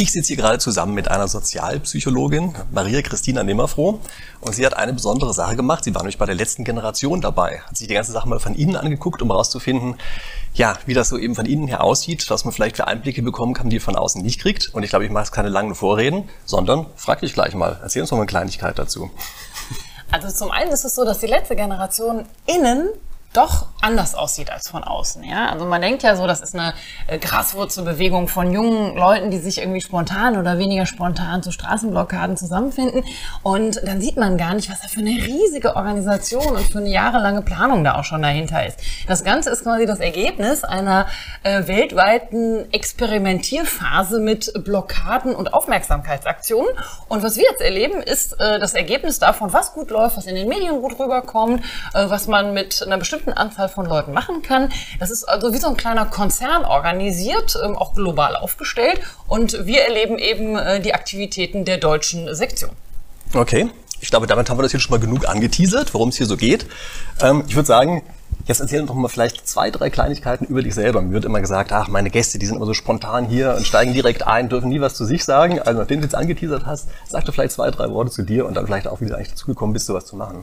Ich sitze hier gerade zusammen mit einer Sozialpsychologin, Maria Christina Nimmerfroh. Und sie hat eine besondere Sache gemacht. Sie war nämlich bei der letzten Generation dabei. Hat sich die ganze Sache mal von innen angeguckt, um herauszufinden, ja, wie das so eben von innen her aussieht, was man vielleicht für Einblicke bekommen kann, die von außen nicht kriegt. Und ich glaube, ich mache jetzt keine langen Vorreden, sondern frag dich gleich mal. Erzähl uns mal eine Kleinigkeit dazu. Also zum einen ist es so, dass die letzte Generation innen doch anders aussieht als von außen. Ja? Also man denkt ja so, das ist eine äh, Graswurzelbewegung von jungen Leuten, die sich irgendwie spontan oder weniger spontan zu Straßenblockaden zusammenfinden. Und dann sieht man gar nicht, was da für eine riesige Organisation und für eine jahrelange Planung da auch schon dahinter ist. Das Ganze ist quasi das Ergebnis einer äh, weltweiten Experimentierphase mit Blockaden und Aufmerksamkeitsaktionen. Und was wir jetzt erleben, ist äh, das Ergebnis davon, was gut läuft, was in den Medien gut rüberkommt, was man mit einer bestimmten bestimmten Anzahl von Leuten machen kann. Das ist also wie so ein kleiner Konzern organisiert, ähm, auch global aufgestellt. Und wir erleben eben äh, die Aktivitäten der deutschen Sektion. Okay. Ich glaube, damit haben wir das hier schon mal genug angeteasert, worum es hier so geht. Ähm, ich würde sagen, Jetzt erzähl doch mal vielleicht zwei, drei Kleinigkeiten über dich selber. Mir wird immer gesagt, ach, meine Gäste, die sind immer so spontan hier und steigen direkt ein, dürfen nie was zu sich sagen. Also nachdem du jetzt angeteasert hast, sag doch vielleicht zwei, drei Worte zu dir und dann vielleicht auch, wie du eigentlich dazu gekommen bist, sowas zu machen.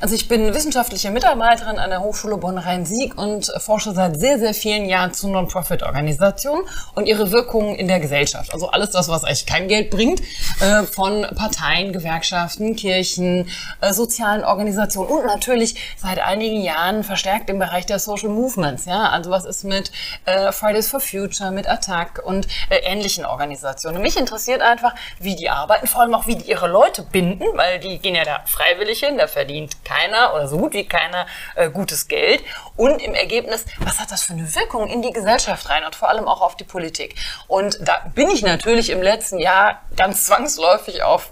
Also ich bin wissenschaftliche Mitarbeiterin an der Hochschule Bonn-Rhein-Sieg und forsche seit sehr, sehr vielen Jahren zu Non-Profit-Organisationen und ihre Wirkungen in der Gesellschaft. Also alles das, was eigentlich kein Geld bringt, äh, von Parteien, Gewerkschaften, Kirchen, äh, sozialen Organisationen und natürlich seit einigen Jahren verstärkt im Bereich der Social Movements. Ja, also was ist mit äh, Fridays for Future, mit Attac und ähnlichen Organisationen. mich interessiert einfach, wie die arbeiten, vor allem auch, wie die ihre Leute binden, weil die gehen ja da freiwillig hin, da verdient keiner oder so gut wie keiner äh, gutes Geld. Und im Ergebnis, was hat das für eine Wirkung in die Gesellschaft rein und vor allem auch auf die Politik? Und da bin ich natürlich im letzten Jahr ganz zwangsläufig auf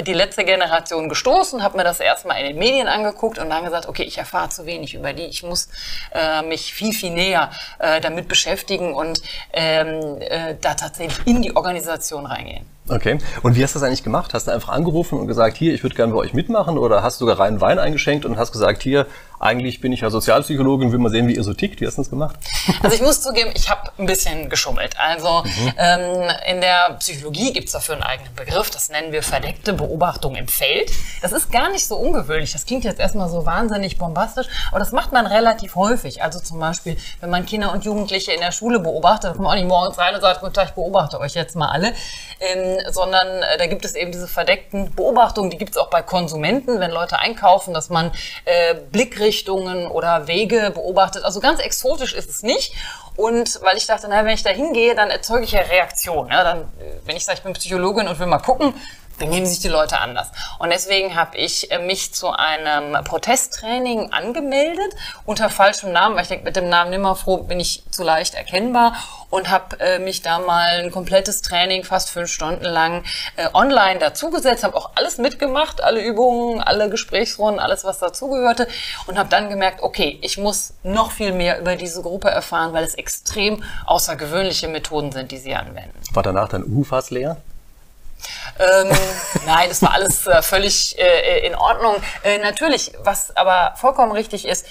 die letzte Generation gestoßen, habe mir das erstmal in den Medien angeguckt und dann gesagt, okay, ich erfahre zu wenig über die, ich muss äh, mich viel, viel näher äh, damit beschäftigen und ähm, äh, da tatsächlich in die Organisation reingehen. Okay. Und wie hast du das eigentlich gemacht? Hast du einfach angerufen und gesagt, hier, ich würde gerne bei euch mitmachen? Oder hast du sogar reinen Wein eingeschenkt und hast gesagt, hier, eigentlich bin ich ja Sozialpsychologin, will mal sehen, wie ihr so tickt. Wie hast du das gemacht? Also ich muss zugeben, ich habe ein bisschen geschummelt. Also mhm. ähm, in der Psychologie gibt es dafür einen eigenen Begriff, das nennen wir verdeckte Beobachtung im Feld. Das ist gar nicht so ungewöhnlich. Das klingt jetzt erstmal so wahnsinnig bombastisch, aber das macht man relativ häufig. Also zum Beispiel, wenn man Kinder und Jugendliche in der Schule beobachtet, kommt man auch nicht morgens rein und sagt, gut, ich beobachte euch jetzt mal alle. Ähm, sondern äh, da gibt es eben diese verdeckten Beobachtungen, die gibt es auch bei Konsumenten, wenn Leute einkaufen, dass man äh, Blickrichtungen oder Wege beobachtet. Also ganz exotisch ist es nicht. Und weil ich dachte, na, wenn ich da hingehe, dann erzeuge ich ja Reaktionen. Ja, dann, äh, wenn ich sage, ich bin Psychologin und will mal gucken, benehmen sich die Leute anders. Und deswegen habe ich äh, mich zu einem Protesttraining angemeldet unter falschem Namen, weil ich denke, mit dem Namen Nimmerfroh bin ich zu leicht erkennbar und habe äh, mich da mal ein komplettes Training, fast fünf Stunden lang, äh, online dazugesetzt, habe auch alles mitgemacht, alle Übungen, alle Gesprächsrunden, alles, was dazugehörte und habe dann gemerkt, okay, ich muss noch viel mehr über diese Gruppe erfahren, weil es extrem außergewöhnliche Methoden sind, die sie anwenden. War danach dann UFAS leer? Ähm, nein, das war alles äh, völlig äh, in Ordnung. Äh, natürlich, was aber vollkommen richtig ist,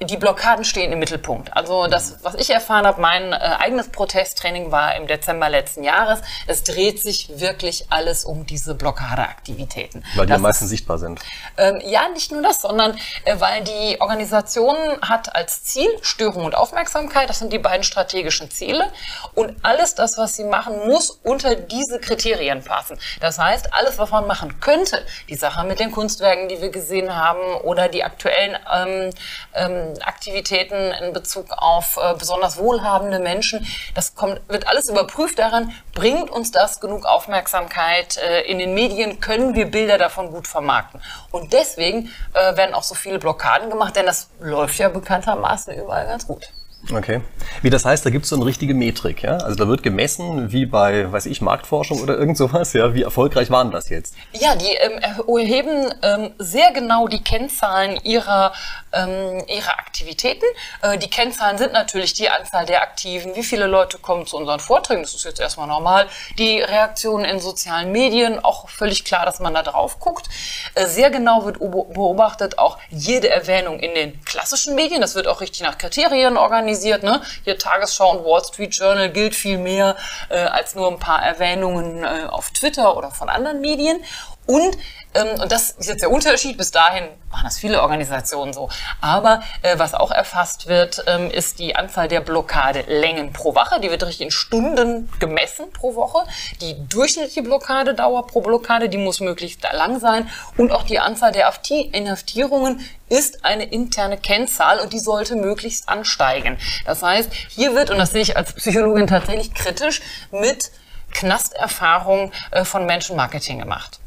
die Blockaden stehen im Mittelpunkt. Also das, was ich erfahren habe, mein äh, eigenes Protesttraining war im Dezember letzten Jahres. Es dreht sich wirklich alles um diese Blockadeaktivitäten. Weil die das am meisten ist, sichtbar sind. Ähm, ja, nicht nur das, sondern äh, weil die Organisation hat als Ziel Störung und Aufmerksamkeit. Das sind die beiden strategischen Ziele. Und alles das, was sie machen, muss unter diese Kriterien passen. Das heißt, alles, was man machen könnte, die Sache mit den Kunstwerken, die wir gesehen haben, oder die aktuellen ähm, ähm, Aktivitäten in Bezug auf äh, besonders wohlhabende Menschen. Das kommt, wird alles überprüft daran, bringt uns das genug Aufmerksamkeit äh, in den Medien, können wir Bilder davon gut vermarkten. Und deswegen äh, werden auch so viele Blockaden gemacht, denn das läuft ja bekanntermaßen überall ganz gut. Okay. Wie das heißt, da gibt es so eine richtige Metrik, ja? Also da wird gemessen, wie bei, weiß ich, Marktforschung oder irgend sowas, ja? Wie erfolgreich waren das jetzt? Ja, die ähm, erheben ähm, sehr genau die Kennzahlen ihrer, ähm, ihrer Aktivitäten. Äh, die Kennzahlen sind natürlich die Anzahl der Aktiven, wie viele Leute kommen zu unseren Vorträgen, das ist jetzt erstmal normal. Die Reaktionen in sozialen Medien, auch völlig klar, dass man da drauf guckt. Äh, sehr genau wird beobachtet auch jede Erwähnung in den klassischen Medien, das wird auch richtig nach Kriterien organisiert organisiert. Ne? Hier Tagesschau und Wall Street Journal gilt viel mehr äh, als nur ein paar Erwähnungen äh, auf Twitter oder von anderen Medien. Und, ähm, und das ist jetzt der Unterschied, bis dahin machen das viele Organisationen so. Aber äh, was auch erfasst wird, ähm, ist die Anzahl der Blockadelängen pro Woche. Die wird richtig in Stunden gemessen pro Woche. Die durchschnittliche Blockadedauer pro Blockade, die muss möglichst lang sein. Und auch die Anzahl der Inhaftierungen ist eine interne Kennzahl und die sollte möglichst ansteigen. Das heißt, hier wird, und das sehe ich als Psychologin tatsächlich kritisch, mit Knasterfahrung äh, von Menschen Marketing gemacht.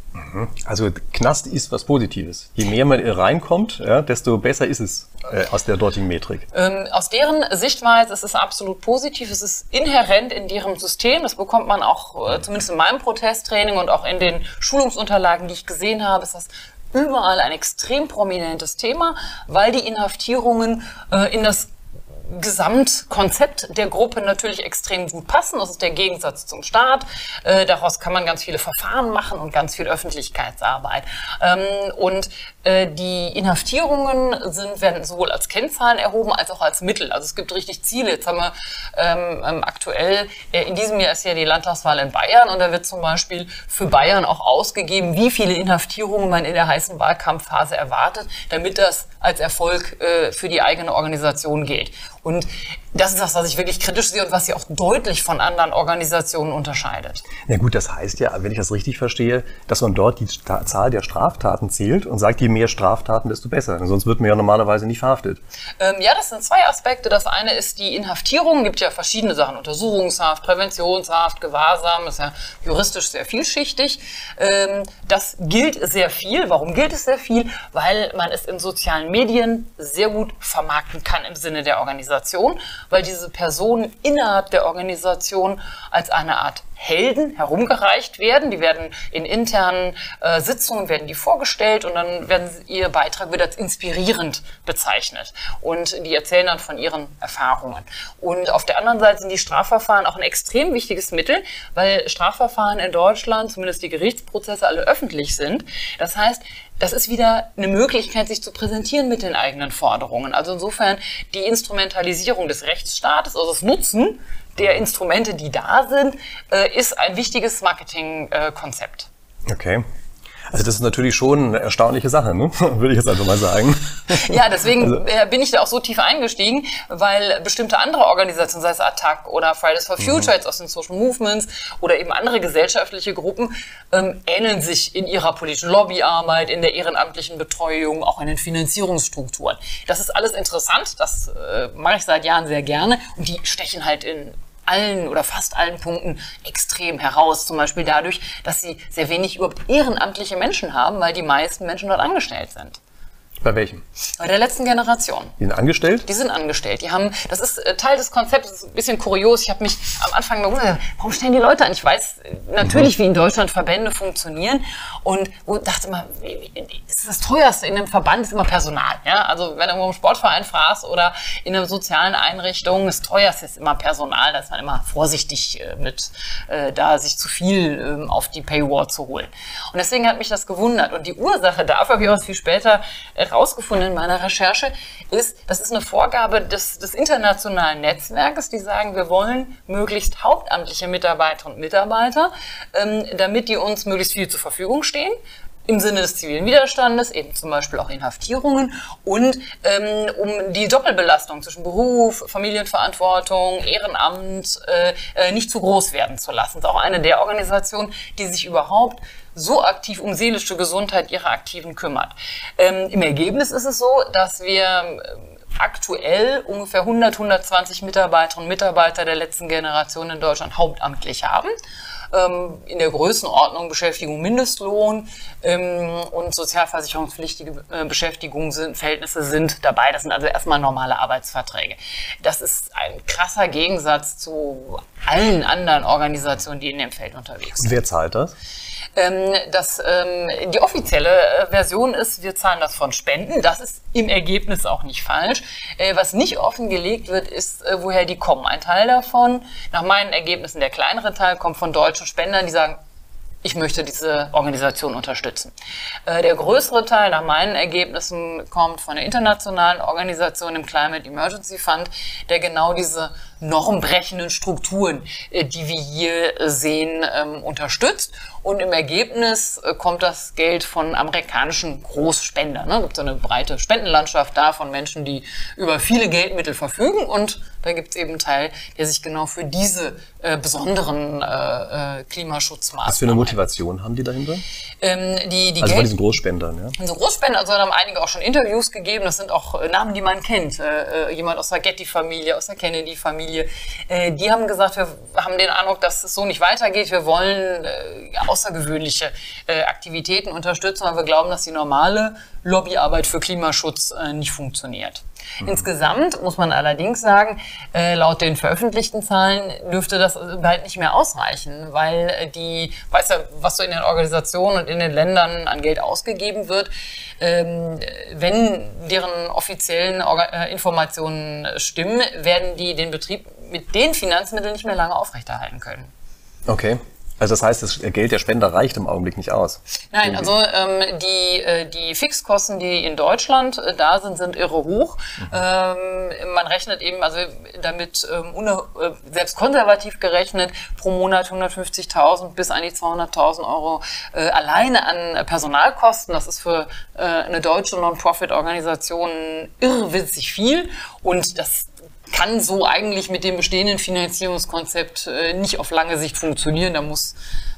Also Knast ist was Positives. Je mehr man reinkommt, ja, desto besser ist es äh, aus der dortigen Metrik. Ähm, aus deren Sichtweise ist es absolut positiv. Es ist inhärent in deren System. Das bekommt man auch, äh, zumindest in meinem Protesttraining und auch in den Schulungsunterlagen, die ich gesehen habe, ist das überall ein extrem prominentes Thema, weil die Inhaftierungen äh, in das Gesamtkonzept der Gruppe natürlich extrem gut passen. Das ist der Gegensatz zum Staat. Äh, daraus kann man ganz viele Verfahren machen und ganz viel Öffentlichkeitsarbeit. Ähm, und äh, die Inhaftierungen sind, werden sowohl als Kennzahlen erhoben als auch als Mittel. Also es gibt richtig Ziele. Jetzt haben wir ähm, ähm aktuell, äh, in diesem Jahr ist ja die Landtagswahl in Bayern und da wird zum Beispiel für Bayern auch ausgegeben, wie viele Inhaftierungen man in der heißen Wahlkampfphase erwartet, damit das als Erfolg äh, für die eigene Organisation gilt. Und das ist das, was ich wirklich kritisch sehe und was sie auch deutlich von anderen Organisationen unterscheidet. Na gut, das heißt ja, wenn ich das richtig verstehe, dass man dort die Zahl der Straftaten zählt und sagt, je mehr Straftaten, desto besser. Sonst wird man ja normalerweise nicht verhaftet. Ähm, ja, das sind zwei Aspekte. Das eine ist die Inhaftierung. Es gibt ja verschiedene Sachen. Untersuchungshaft, Präventionshaft, Gewahrsam. Das ist ja juristisch sehr vielschichtig. Ähm, das gilt sehr viel. Warum gilt es sehr viel? Weil man es in sozialen Medien sehr gut vermarkten kann im Sinne der Organisation weil diese Personen innerhalb der Organisation als eine Art Helden herumgereicht werden. Die werden in internen äh, Sitzungen werden die vorgestellt und dann werden ihr Beitrag wird als inspirierend bezeichnet und die erzählen dann von ihren Erfahrungen. Und auf der anderen Seite sind die Strafverfahren auch ein extrem wichtiges Mittel, weil Strafverfahren in Deutschland, zumindest die Gerichtsprozesse, alle öffentlich sind. Das heißt, das ist wieder eine Möglichkeit, sich zu präsentieren mit den eigenen Forderungen. Also insofern die Instrumentalisierung des Rechtsstaates, also das Nutzen der Instrumente, die da sind, äh, ist ein wichtiges Marketingkonzept. Okay. Also das ist natürlich schon eine erstaunliche Sache, ne? würde ich jetzt einfach mal sagen. Ja, deswegen also. Äh, bin ich da auch so tief eingestiegen, weil bestimmte andere Organisationen, sei es Attac oder Fridays for Future, mhm. jetzt aus den Social Movements oder eben andere gesellschaftliche Gruppen, ähm, ähneln sich in ihrer politischen Lobbyarbeit, in der ehrenamtlichen Betreuung, auch in den Finanzierungsstrukturen. Das ist alles interessant, das äh, mache ich seit Jahren sehr gerne und die stechen halt in allen oder fast allen Punkten extrem heraus. Zum Beispiel dadurch, dass sie sehr wenig überhaupt ehrenamtliche Menschen haben, weil die meisten Menschen dort angestellt sind. Bei welchem? Bei der letzten Generation. Die sind angestellt? Die sind angestellt. Die haben, das ist äh, Teil des Konzepts, das ist ein bisschen kurios. Ich habe mich am Anfang gewundert, warum stellen die Leute an? Ich weiß äh, natürlich, wie in Deutschland Verbände funktionieren und dachte immer, das ist das teuerste in einem Verband ist immer Personal. Ja? Also wenn du irgendwo im Sportverein fragst oder in einer sozialen Einrichtung, das teuerste ist immer Personal. Da ist man immer vorsichtig äh, mit, da sich zu viel äh, auf die Paywall zu holen. Und deswegen hat mich das gewundert. Und die Ursache dafür habe ich auch viel später herausgefunden in meiner Recherche, ist, das ist eine Vorgabe des, des internationalen Netzwerkes, die sagen, wir wollen möglichst hauptamtliche Mitarbeiterinnen und Mitarbeiter, ähm, damit die uns möglichst viel zur Verfügung stehen im Sinne des zivilen Widerstandes, eben zum Beispiel auch Inhaftierungen und ähm, um die Doppelbelastung zwischen Beruf, Familienverantwortung, Ehrenamt äh, äh, nicht zu groß werden zu lassen. Das ist auch eine der Organisationen, die sich überhaupt so aktiv um seelische Gesundheit ihrer Aktiven kümmert. Ähm, Im Ergebnis ist es so, dass wir ähm, aktuell ungefähr 100, 120 Mitarbeiterinnen und Mitarbeiter der letzten Generation in Deutschland hauptamtlich haben ähm, in der Größenordnung Beschäftigung Mindestlohn ähm, und sozialversicherungspflichtige äh, Beschäftigung sind, Verhältnisse sind dabei. Das sind also erstmal normale Arbeitsverträge. Das ist ein krasser Gegensatz zu allen anderen Organisationen, die in dem Feld unterwegs sind. Und wer zahlt das? Ähm, das, ähm, die offizielle äh, Version ist, wir zahlen das von Spenden. Das ist im Ergebnis auch nicht falsch. Äh, was nicht offengelegt wird, ist, äh, woher die kommen. Ein Teil davon, nach meinen Ergebnissen der kleinere Teil, kommt von deutschen Spendern, die sagen, ich möchte diese Organisation unterstützen. Äh, der größere Teil nach meinen Ergebnissen kommt von der internationalen Organisation im Climate Emergency Fund, der genau diese normbrechenden Strukturen, äh, die wir hier sehen, ähm, unterstützt. Und im Ergebnis äh, kommt das Geld von amerikanischen Großspendern. Es gibt so eine breite Spendenlandschaft da von Menschen, die über viele Geldmittel verfügen. Und da gibt es eben einen Teil, der sich genau für diese äh, besonderen äh, Klimaschutzmaßnahmen. Was für eine Motivation haben die dahinter? Ähm, die, die also Geld von diesen Großspendern, ja? Diese Großspender, also haben einige auch schon Interviews gegeben. Das sind auch Namen, die man kennt. Äh, jemand aus der Getty-Familie, aus der Kennedy-Familie Familie, äh, die haben gesagt, wir haben den Eindruck, dass es so nicht weitergeht. Wir wollen äh, außergewöhnliche äh, Aktivitäten unterstützen, weil wir glauben, dass die normale Lobbyarbeit für Klimaschutz äh, nicht funktioniert. Mhm. Insgesamt muss man allerdings sagen, äh, laut den veröffentlichten Zahlen dürfte das bald nicht mehr ausreichen, weil äh, die, weißt du, was so in den Organisationen und in den Ländern an Geld ausgegeben wird, ähm, wenn deren offiziellen äh, Informationen stimmen, werden die den Betrieb mit den Finanzmitteln nicht mehr lange aufrechterhalten können. Okay. Also das heißt, das Geld der Spender reicht im Augenblick nicht aus. Nein, also ähm, die, äh, die Fixkosten, die in Deutschland äh, da sind, sind irre hoch. Mhm. Ähm, man rechnet eben, also damit ähm, äh, selbst konservativ gerechnet, pro Monat 150.000 bis die 200.000 Euro äh, alleine an Personalkosten. Das ist für äh, eine deutsche Non-Profit-Organisation irrwitzig viel. Und das kann so eigentlich mit dem bestehenden Finanzierungskonzept äh, nicht auf lange Sicht funktionieren. Da muss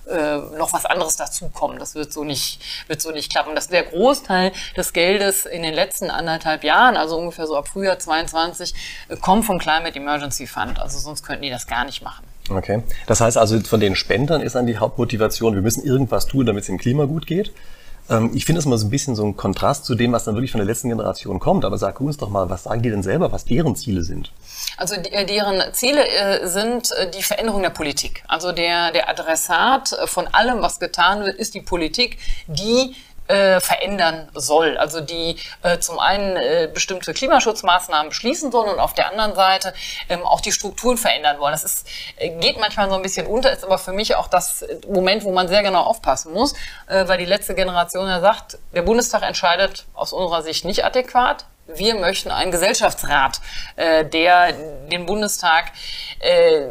äh, noch was anderes dazukommen. Das wird so nicht, wird so nicht klappen. Das der Großteil des Geldes in den letzten anderthalb Jahren, also ungefähr so ab Frühjahr 22, äh, kommt vom Climate Emergency Fund. Also sonst könnten die das gar nicht machen. Okay. Das heißt also, von den Spendern ist dann die Hauptmotivation, wir müssen irgendwas tun, damit es dem Klima gut geht. Ähm, ich finde es immer so ein bisschen so ein Kontrast zu dem, was dann wirklich von der letzten Generation kommt. Aber sag uns doch mal, was sagen die denn selber, was deren Ziele sind? Also äh, deren Ziele äh, sind äh, die Veränderung der Politik. Also der, der Adressat von allem, was getan wird, ist die Politik, die äh, verändern soll. Also die äh, zum einen äh, bestimmte Klimaschutzmaßnahmen beschließen soll und auf der anderen Seite ähm, auch die Strukturen verändern wollen. Das ist, äh, geht manchmal so ein bisschen unter, ist aber für mich auch das Moment, wo man sehr genau aufpassen muss, äh, weil die letzte Generation ja sagt, der Bundestag entscheidet aus unserer Sicht nicht adäquat. Wir möchten einen Gesellschaftsrat, äh, der den Bundestag äh,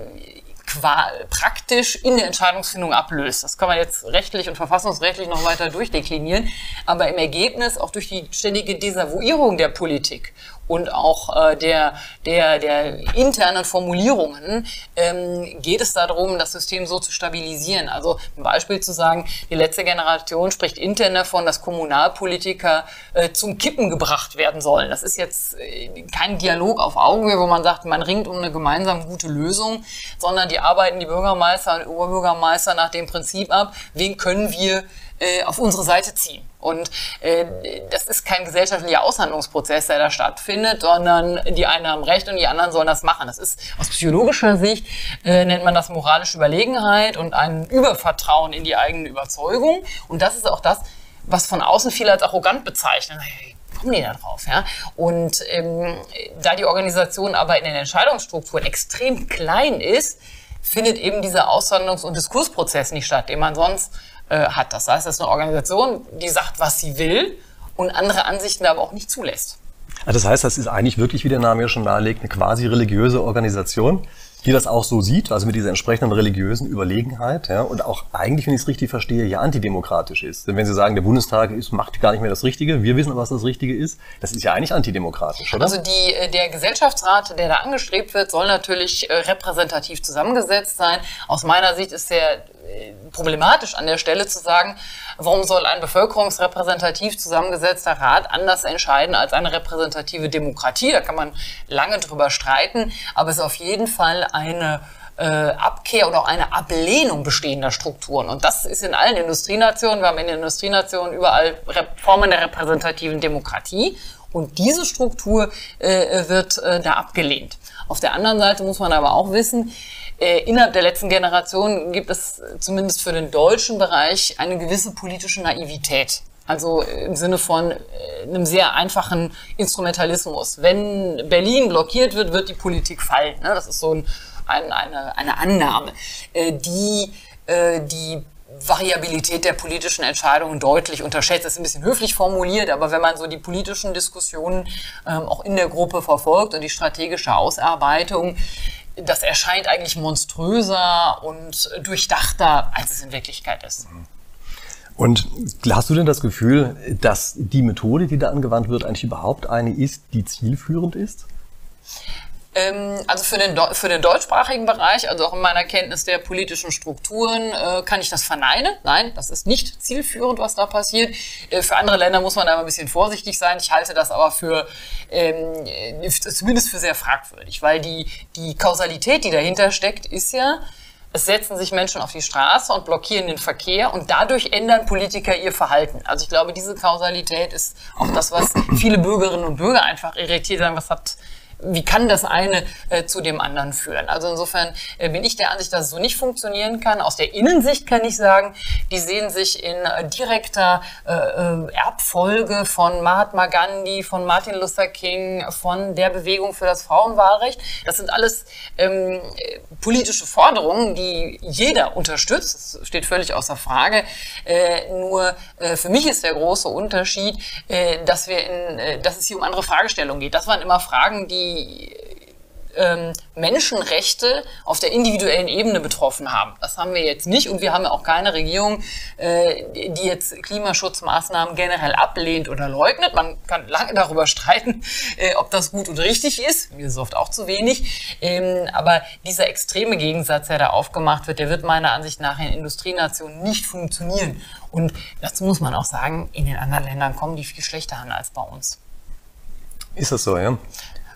praktisch in der Entscheidungsfindung ablöst. Das kann man jetzt rechtlich und verfassungsrechtlich noch weiter durchdeklinieren. Aber im Ergebnis auch durch die ständige Desavouierung der Politik und auch äh, der, der, der internen Formulierungen ähm, geht es darum, das System so zu stabilisieren. Also ein Beispiel zu sagen, die letzte Generation spricht intern davon, dass Kommunalpolitiker äh, zum Kippen gebracht werden sollen. Das ist jetzt äh, kein Dialog auf Augenhöhe, wo man sagt, man ringt um eine gemeinsam gute Lösung, sondern die arbeiten die Bürgermeister und Oberbürgermeister nach dem Prinzip ab, wen können wir äh, auf unsere Seite ziehen. Und äh, das ist kein gesellschaftlicher Aushandlungsprozess, der da stattfindet, sondern die einen haben Recht und die anderen sollen das machen. Das ist aus psychologischer Sicht äh, nennt man das moralische Überlegenheit und ein Übervertrauen in die eigene Überzeugung. Und das ist auch das, was von außen viele als arrogant bezeichnen. Hey, kommen die da drauf? Ja? Und ähm, da die Organisation aber in den Entscheidungsstrukturen extrem klein ist, findet eben dieser Aushandlungs- und Diskursprozess nicht statt, den man sonst äh, hat. Das heißt, es ist eine Organisation, die sagt, was sie will und andere Ansichten aber auch nicht zulässt. Also das heißt, das ist eigentlich wirklich, wie der Name ja schon nahelegt, eine quasi religiöse Organisation, die das auch so sieht, also mit dieser entsprechenden religiösen Überlegenheit, ja, und auch eigentlich, wenn ich es richtig verstehe, ja antidemokratisch ist. Denn wenn Sie sagen, der Bundestag ist, macht gar nicht mehr das Richtige, wir wissen, was das Richtige ist, das ist ja eigentlich antidemokratisch, oder? Also die, äh, der Gesellschaftsrat, der da angestrebt wird, soll natürlich äh, repräsentativ zusammengesetzt sein. Aus meiner Sicht ist der problematisch an der Stelle zu sagen, warum soll ein bevölkerungsrepräsentativ zusammengesetzter Rat anders entscheiden als eine repräsentative Demokratie? Da kann man lange drüber streiten, aber es ist auf jeden Fall eine äh, Abkehr oder auch eine Ablehnung bestehender Strukturen. Und das ist in allen Industrienationen. Wir haben in den Industrienationen überall Formen der repräsentativen Demokratie. Und diese Struktur äh, wird äh, da abgelehnt. Auf der anderen Seite muss man aber auch wissen, äh, innerhalb der letzten Generation gibt es zumindest für den deutschen Bereich eine gewisse politische Naivität. Also im Sinne von äh, einem sehr einfachen Instrumentalismus. Wenn Berlin blockiert wird, wird die Politik fallen. Ne? Das ist so ein, ein, eine, eine Annahme, äh, die die Variabilität der politischen Entscheidungen deutlich unterschätzt. Das ist ein bisschen höflich formuliert, aber wenn man so die politischen Diskussionen ähm, auch in der Gruppe verfolgt und die strategische Ausarbeitung, das erscheint eigentlich monströser und durchdachter, als es in Wirklichkeit ist. Und hast du denn das Gefühl, dass die Methode, die da angewandt wird, eigentlich überhaupt eine ist, die zielführend ist? Ähm, also für den, für den deutschsprachigen Bereich, also auch in meiner Kenntnis der politischen Strukturen, äh, kann ich das verneinen. Nein, das ist nicht zielführend, was da passiert. Äh, für andere Länder muss man da ein bisschen vorsichtig sein. Ich halte das aber für ähm, zumindest für sehr fragwürdig, weil die, die Kausalität, die dahinter steckt, ist ja, es setzen sich Menschen auf die Straße und blockieren den Verkehr und dadurch ändern Politiker ihr Verhalten. Also ich glaube, diese Kausalität ist auch das, was viele Bürgerinnen und Bürger einfach irritiert haben. Was hat wie kann das eine äh, zu dem anderen führen? Also insofern äh, bin ich der Ansicht, dass es so nicht funktionieren kann. Aus der Innensicht kann ich sagen, die sehen sich in äh, direkter äh, äh, Erbfolge von Mahatma Gandhi, von Martin Luther King, von der Bewegung für das Frauenwahlrecht. Das sind alles ähm, politische Forderungen, die jeder unterstützt. Das steht völlig außer Frage. Äh, nur für mich ist der große Unterschied, dass wir in, dass es hier um andere Fragestellungen geht. Das waren immer Fragen, die ähm, Menschenrechte auf der individuellen Ebene betroffen haben. Das haben wir jetzt nicht und wir haben auch keine Regierung, äh, die jetzt Klimaschutzmaßnahmen generell ablehnt oder leugnet. Man kann lange darüber streiten, äh, ob das gut und richtig ist. Mir ist oft auch zu wenig. Ähm, aber dieser extreme Gegensatz, der da aufgemacht wird, der wird meiner Ansicht nach in Industrienationen nicht funktionieren. Und dazu muss man auch sagen, in den anderen Ländern kommen die viel schlechter an als bei uns. Ist das so, ja?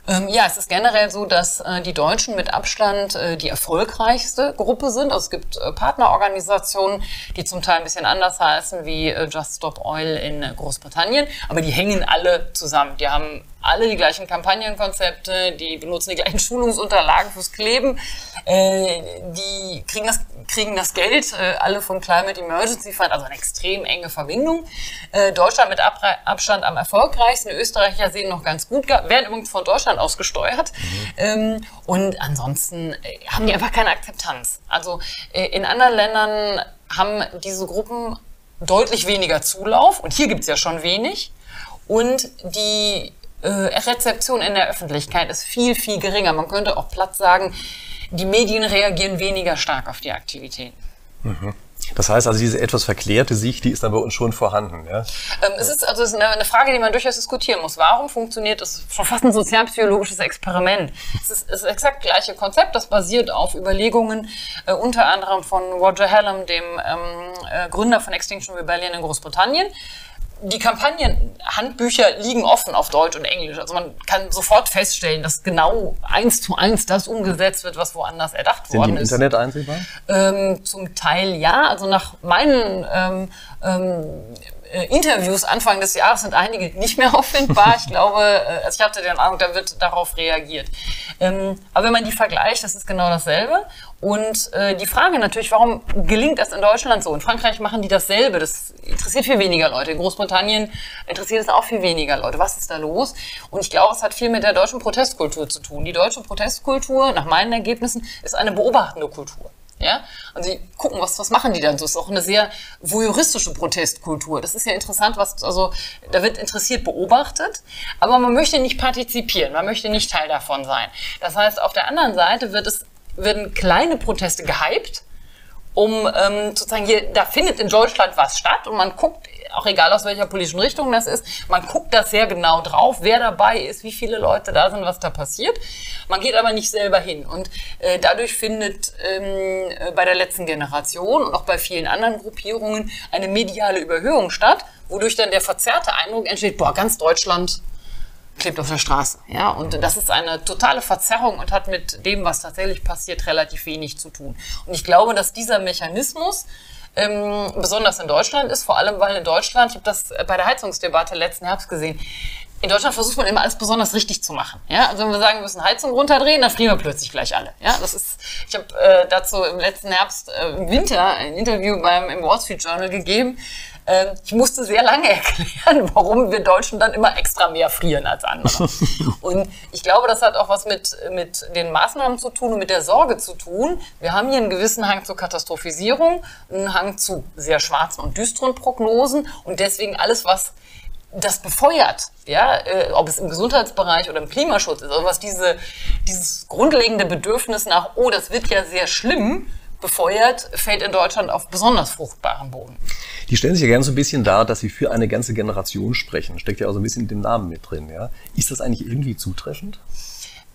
Ähm, ja, es ist generell so, dass äh, die Deutschen mit Abstand äh, die erfolgreichste Gruppe sind. Also es gibt äh, Partnerorganisationen, die zum Teil ein bisschen anders heißen wie äh, Just Stop Oil in Großbritannien, aber die hängen alle zusammen. Die haben alle die gleichen Kampagnenkonzepte, die benutzen die gleichen Schulungsunterlagen fürs Kleben, äh, die kriegen das, kriegen das Geld, äh, alle vom Climate Emergency Fund, also eine extrem enge Verbindung. Äh, Deutschland mit Ab Abstand am erfolgreichsten, Österreicher sehen noch ganz gut, werden übrigens von Deutschland aus gesteuert. Mhm. Ähm, und ansonsten äh, haben die einfach keine Akzeptanz. Also äh, in anderen Ländern haben diese Gruppen deutlich weniger Zulauf und hier gibt es ja schon wenig. Und die äh, Rezeption in der Öffentlichkeit ist viel, viel geringer. Man könnte auch platt sagen, die Medien reagieren weniger stark auf die Aktivitäten. Mhm. Das heißt also, diese etwas verklärte Sicht, die ist dann bei uns schon vorhanden. Ja? Ähm, es ist also es ist eine, Frage, die man durchaus diskutieren muss. Warum funktioniert das? Schon fast ein sozialpsychologisches Experiment. Es ist, ist exakt gleiche Konzept, das basiert auf Überlegungen äh, unter anderem von Roger Hallam, dem ähm, äh, Gründer von Extinction Rebellion in Großbritannien die Kampagnenhandbücher liegen offen auf Deutsch und Englisch. Also man kann sofort feststellen, dass genau eins zu eins das umgesetzt wird, was woanders erdacht Sind worden die im Internet einsehbar? Ähm, zum Teil ja. Also nach meinen ähm, ähm, äh, Interviews Anfang des Jahres sind einige nicht mehr auffindbar. Ich glaube, äh, also ich hatte den Eindruck, da wird darauf reagiert. Ähm, aber wenn man die vergleicht, das ist genau dasselbe. Und äh, die Frage natürlich, warum gelingt das in Deutschland so? In Frankreich machen die dasselbe. Das interessiert viel weniger Leute. In Großbritannien interessiert es auch viel weniger Leute. Was ist da los? Und ich glaube, es hat viel mit der deutschen Protestkultur zu tun. Die deutsche Protestkultur, nach meinen Ergebnissen, ist eine beobachtende Kultur. Ja? Und sie gucken, was, was machen die dann so. Es ist auch eine sehr voyeuristische Protestkultur. Das ist ja interessant, was, also, da wird interessiert beobachtet, aber man möchte nicht partizipieren, man möchte nicht Teil davon sein. Das heißt, auf der anderen Seite wird es, werden kleine Proteste gehypt, um ähm, sozusagen hier, da findet in Deutschland was statt und man guckt auch egal aus welcher politischen Richtung das ist, man guckt da sehr genau drauf, wer dabei ist, wie viele Leute da sind, was da passiert. Man geht aber nicht selber hin. Und äh, dadurch findet ähm, bei der letzten Generation und auch bei vielen anderen Gruppierungen eine mediale Überhöhung statt, wodurch dann der verzerrte Eindruck entsteht, boah, ganz Deutschland klebt auf der Straße. Ja, und das ist eine totale Verzerrung und hat mit dem, was tatsächlich passiert, relativ wenig zu tun. Und ich glaube, dass dieser Mechanismus ähm, besonders in Deutschland ist, vor allem weil in Deutschland, ich habe das bei der Heizungsdebatte letzten Herbst gesehen, in Deutschland versucht man immer alles besonders richtig zu machen. Ja? Also wenn wir sagen, wir müssen Heizung runterdrehen, dann frieren wir plötzlich gleich alle. Ja? Das ist, ich habe äh, dazu im letzten Herbst, äh, im Winter ein Interview beim, im Wall Street Journal gegeben, ich musste sehr lange erklären, warum wir Deutschen dann immer extra mehr frieren als andere. und ich glaube, das hat auch was mit, mit den Maßnahmen zu tun und mit der Sorge zu tun. Wir haben hier einen gewissen Hang zur Katastrophisierung, einen Hang zu sehr schwarzen und düsteren Prognosen und deswegen alles, was das befeuert, ja, äh, ob es im Gesundheitsbereich oder im Klimaschutz ist, also was diese, dieses grundlegende Bedürfnis nach, oh, das wird ja sehr schlimm, befeuert, fällt in Deutschland auf besonders fruchtbaren Boden. Die stellen sich ja gerne so ein bisschen dar, dass sie für eine ganze Generation sprechen. Steckt ja auch so ein bisschen in dem Namen mit drin. Ja? Ist das eigentlich irgendwie zutreffend?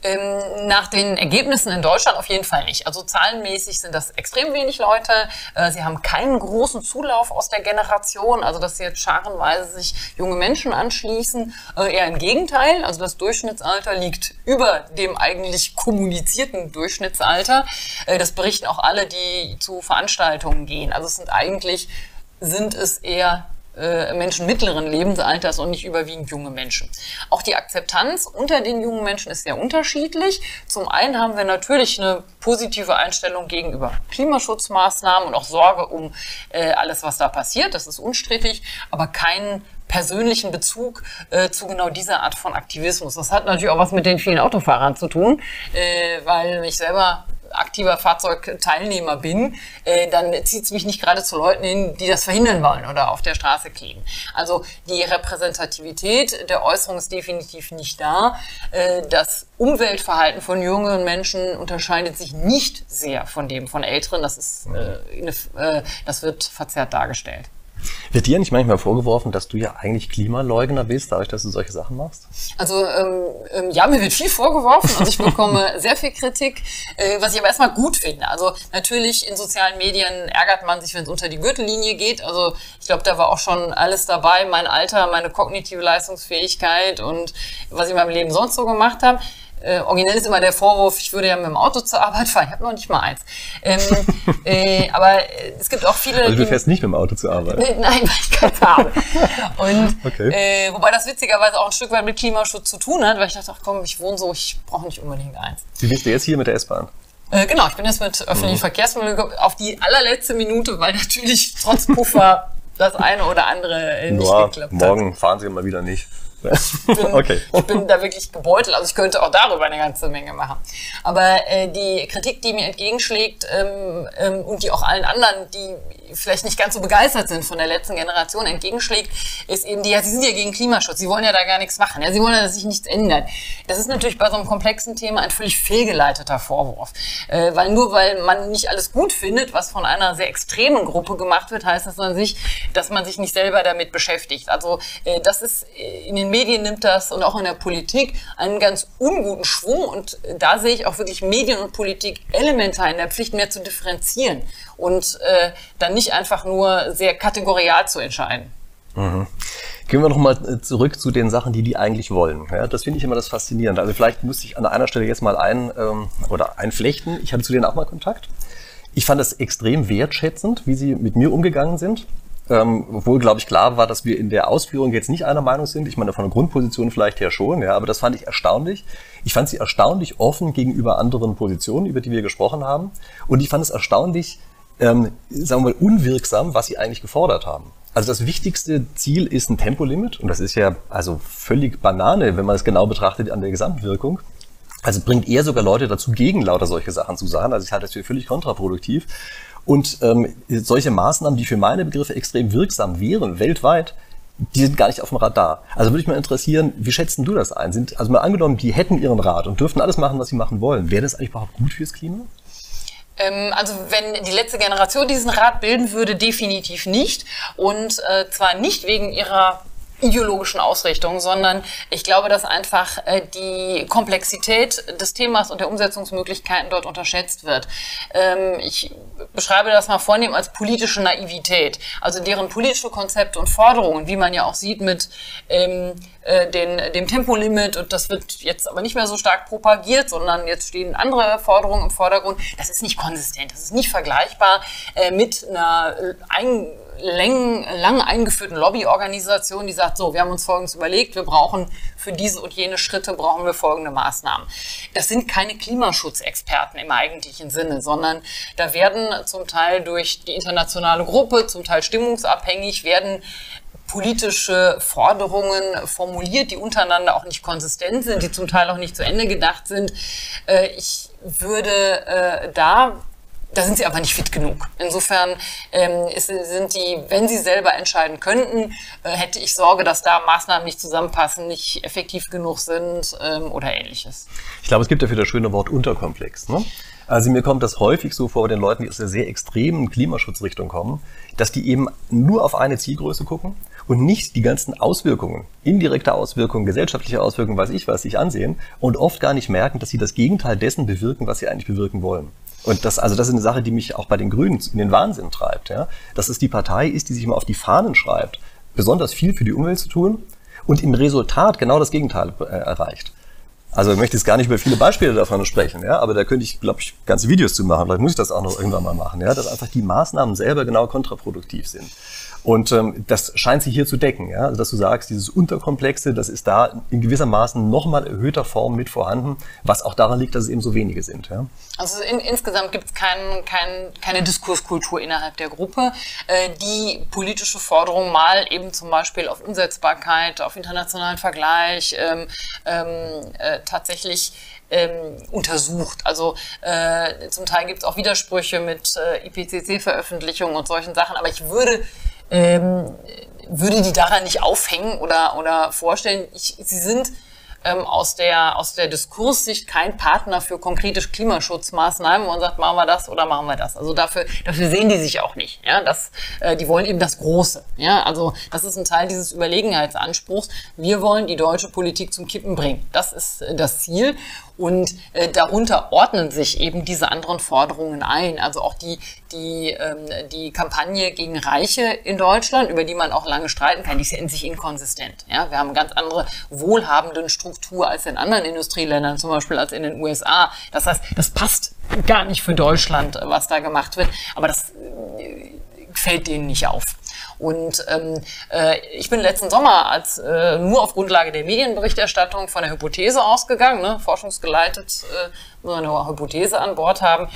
Ähm, nach den Ergebnissen in Deutschland auf jeden Fall nicht. Also zahlenmäßig sind das extrem wenig Leute. Äh, sie haben keinen großen Zulauf aus der Generation, also dass jetzt scharenweise sich junge Menschen anschließen. Äh, eher im Gegenteil. Also das Durchschnittsalter liegt über dem eigentlich kommunizierten Durchschnittsalter. Äh, das berichten auch alle, die zu Veranstaltungen gehen. Also es sind eigentlich, sind es eher äh, Menschen mittleren Lebensalters und nicht überwiegend junge Menschen. Auch die Akzeptanz unter den jungen Menschen ist sehr unterschiedlich. Zum einen haben wir natürlich eine positive Einstellung gegenüber Klimaschutzmaßnahmen und auch Sorge um äh, alles, was da passiert. Das ist unstrittig, aber keinen persönlichen Bezug äh, zu genau dieser Art von Aktivismus. Das hat natürlich auch was mit den vielen Autofahrern zu tun, äh, weil ich selber aktiver Fahrzeugteilnehmer bin, äh, dann zieht es mich nicht gerade zu Leuten hin, die das verhindern wollen oder auf der Straße kleben. Also die Repräsentativität der Äußerung ist definitiv nicht da. Äh, das Umweltverhalten von jungen Menschen unterscheidet sich nicht sehr von dem von Älteren. Das, ist, äh, das wird verzerrt dargestellt. Wird dir nicht manchmal vorgeworfen, dass du ja eigentlich Klimaleugner bist, dadurch, dass du solche Sachen machst? Also ähm, ähm, ja, mir wird viel vorgeworfen. Also ich bekomme sehr viel Kritik, äh, was ich aber erstmal gut finde. Also natürlich in sozialen Medien ärgert man sich, wenn es unter die Gürtellinie geht. Also ich glaube, da war auch schon alles dabei, mein Alter, meine kognitive Leistungsfähigkeit und was ich in meinem Leben sonst so gemacht habe. Äh, originell ist immer der Vorwurf, ich würde ja mit dem Auto zur Arbeit fahren. Ich habe noch nicht mal eins. Ähm, äh, aber äh, es gibt auch viele. Also du fährst nicht mit dem Auto zur Arbeit? Nein, weil ich keins habe. Und okay. äh, wobei das witzigerweise auch ein Stück weit mit Klimaschutz zu tun hat, weil ich dachte, ach komm, ich wohne so, ich brauche nicht unbedingt eins. Wie bist du jetzt hier mit der S-Bahn? Äh, genau, ich bin jetzt mit öffentlichen mhm. Verkehrsmitteln auf die allerletzte Minute, weil natürlich trotz Puffer das eine oder andere nicht Noah, geklappt hat. Morgen fahren Sie mal wieder nicht. Ich bin, okay. ich bin da wirklich gebeutelt. Also ich könnte auch darüber eine ganze Menge machen. Aber äh, die Kritik, die mir entgegenschlägt ähm, ähm, und die auch allen anderen, die vielleicht nicht ganz so begeistert sind von der letzten Generation, entgegenschlägt, ist eben die, ja, sie sind ja gegen Klimaschutz, sie wollen ja da gar nichts machen, ja, sie wollen ja, dass sich nichts ändert. Das ist natürlich bei so einem komplexen Thema ein völlig fehlgeleiteter Vorwurf. Äh, weil nur weil man nicht alles gut findet, was von einer sehr extremen Gruppe gemacht wird, heißt das an sich, dass man sich nicht selber damit beschäftigt. Also äh, das ist äh, in den Medien nimmt das und auch in der Politik einen ganz unguten Schwung. Und da sehe ich auch wirklich Medien und Politik elementar in der Pflicht, mehr zu differenzieren und äh, dann nicht einfach nur sehr kategorial zu entscheiden. Mhm. Gehen wir nochmal äh, zurück zu den Sachen, die die eigentlich wollen. Ja, das finde ich immer das Faszinierende. Also vielleicht muss ich an einer Stelle jetzt mal ein ähm, oder einflechten. Ich hatte zu denen auch mal Kontakt. Ich fand es extrem wertschätzend, wie sie mit mir umgegangen sind ähm, obwohl, glaube ich, klar war, dass wir in der Ausführung jetzt nicht einer Meinung sind. Ich meine, von der Grundposition vielleicht her schon, ja, aber das fand ich erstaunlich. Ich fand sie erstaunlich offen gegenüber anderen Positionen, über die wir gesprochen haben. Und ich fand es erstaunlich, ähm, sagen wir mal, unwirksam, was sie eigentlich gefordert haben. Also das wichtigste Ziel ist ein Tempolimit und das ist ja also völlig Banane, wenn man es genau betrachtet an der Gesamtwirkung. Also bringt eher sogar Leute dazu, gegen lauter solche Sachen zu sagen. Also ich halte das für völlig kontraproduktiv. Und ähm, solche Maßnahmen, die für meine Begriffe extrem wirksam wären, weltweit, die sind gar nicht auf dem Radar. Also würde mich mal interessieren, wie schätzen du das ein? Sind, also mal angenommen, die hätten ihren Rat und dürften alles machen, was sie machen wollen. Wäre das eigentlich überhaupt gut fürs Klima? Ähm, also wenn die letzte Generation diesen Rat bilden würde, definitiv nicht. Und äh, zwar nicht wegen ihrer ideologischen Ausrichtung, sondern ich glaube, dass einfach äh, die Komplexität des Themas und der Umsetzungsmöglichkeiten dort unterschätzt wird. Ähm, ich beschreibe das mal vornehm als politische Naivität. Also deren politische Konzepte und Forderungen, wie man ja auch sieht mit ähm, äh, den, dem Tempolimit, und das wird jetzt aber nicht mehr so stark propagiert, sondern jetzt stehen andere Forderungen im Vordergrund. Das ist nicht konsistent, das ist nicht vergleichbar äh, mit einer ein lang, lang eingeführten Lobbyorganisation, die sagt, so, wir haben uns Folgendes überlegt, wir brauchen für diese und jene Schritte brauchen wir folgende Maßnahmen. Das sind keine Klimaschutzexperten im eigentlichen Sinne, sondern da werden zum Teil durch die internationale Gruppe, zum Teil stimmungsabhängig, werden politische Forderungen formuliert, die untereinander auch nicht konsistent sind, die zum Teil auch nicht zu Ende gedacht sind. Äh, ich würde äh, da da sind sie aber nicht fit genug. Insofern ähm, ist, sind die, wenn sie selber entscheiden könnten, äh, hätte ich Sorge, dass da Maßnahmen nicht zusammenpassen, nicht effektiv genug sind ähm, oder ähnliches. Ich glaube, es gibt dafür das schöne Wort Unterkomplex. Ne? Also mir kommt das häufig so vor bei den Leuten, die aus der sehr extremen Klimaschutzrichtung kommen, dass die eben nur auf eine Zielgröße gucken und nicht die ganzen Auswirkungen, indirekte Auswirkungen, gesellschaftliche Auswirkungen, weiß ich was, sich ansehen und oft gar nicht merken, dass sie das Gegenteil dessen bewirken, was sie eigentlich bewirken wollen. Und das, also das ist eine Sache, die mich auch bei den Grünen in den Wahnsinn treibt. Ja? Dass es die Partei ist, die sich immer auf die Fahnen schreibt, besonders viel für die Umwelt zu tun und im Resultat genau das Gegenteil äh, erreicht. Also ich möchte jetzt gar nicht über viele Beispiele davon sprechen, ja, aber da könnte ich, glaube ich, ganze Videos zu machen. Vielleicht muss ich das auch noch irgendwann mal machen, ja, dass einfach die Maßnahmen selber genau kontraproduktiv sind. Und ähm, das scheint sich hier zu decken, ja, also dass du sagst, dieses Unterkomplexe, das ist da in gewisser Maßen nochmal erhöhter Form mit vorhanden, was auch daran liegt, dass es eben so wenige sind. Ja. Also in, insgesamt gibt es kein, kein, keine Diskurskultur innerhalb der Gruppe, äh, die politische Forderungen mal eben zum Beispiel auf Umsetzbarkeit, auf internationalen Vergleich ähm, ähm, äh, tatsächlich ähm, untersucht. Also äh, zum Teil gibt es auch Widersprüche mit äh, IPCC-Veröffentlichungen und solchen Sachen, aber ich würde ähm, würde die daran nicht aufhängen oder, oder vorstellen. Ich, sie sind ähm, aus, der, aus der Diskurssicht kein Partner für konkrete Klimaschutzmaßnahmen, man sagt, machen wir das oder machen wir das. Also dafür, dafür sehen die sich auch nicht. Ja? Das, äh, die wollen eben das Große. Ja? Also das ist ein Teil dieses Überlegenheitsanspruchs. Wir wollen die deutsche Politik zum Kippen bringen. Das ist äh, das Ziel. Und äh, darunter ordnen sich eben diese anderen Forderungen ein. Also auch die, die, ähm, die Kampagne gegen Reiche in Deutschland, über die man auch lange streiten kann, die ist ja in sich inkonsistent. Ja? Wir haben ganz andere wohlhabenden Struktur als in anderen Industrieländern, zum Beispiel als in den USA. Das heißt, das passt gar nicht für Deutschland, was da gemacht wird. Aber das äh, fällt denen nicht auf. Und ähm, äh, ich bin letzten Sommer als äh, nur auf Grundlage der Medienberichterstattung von der Hypothese ausgegangen, ne, forschungsgeleitet, äh, nur eine Hypothese an Bord haben,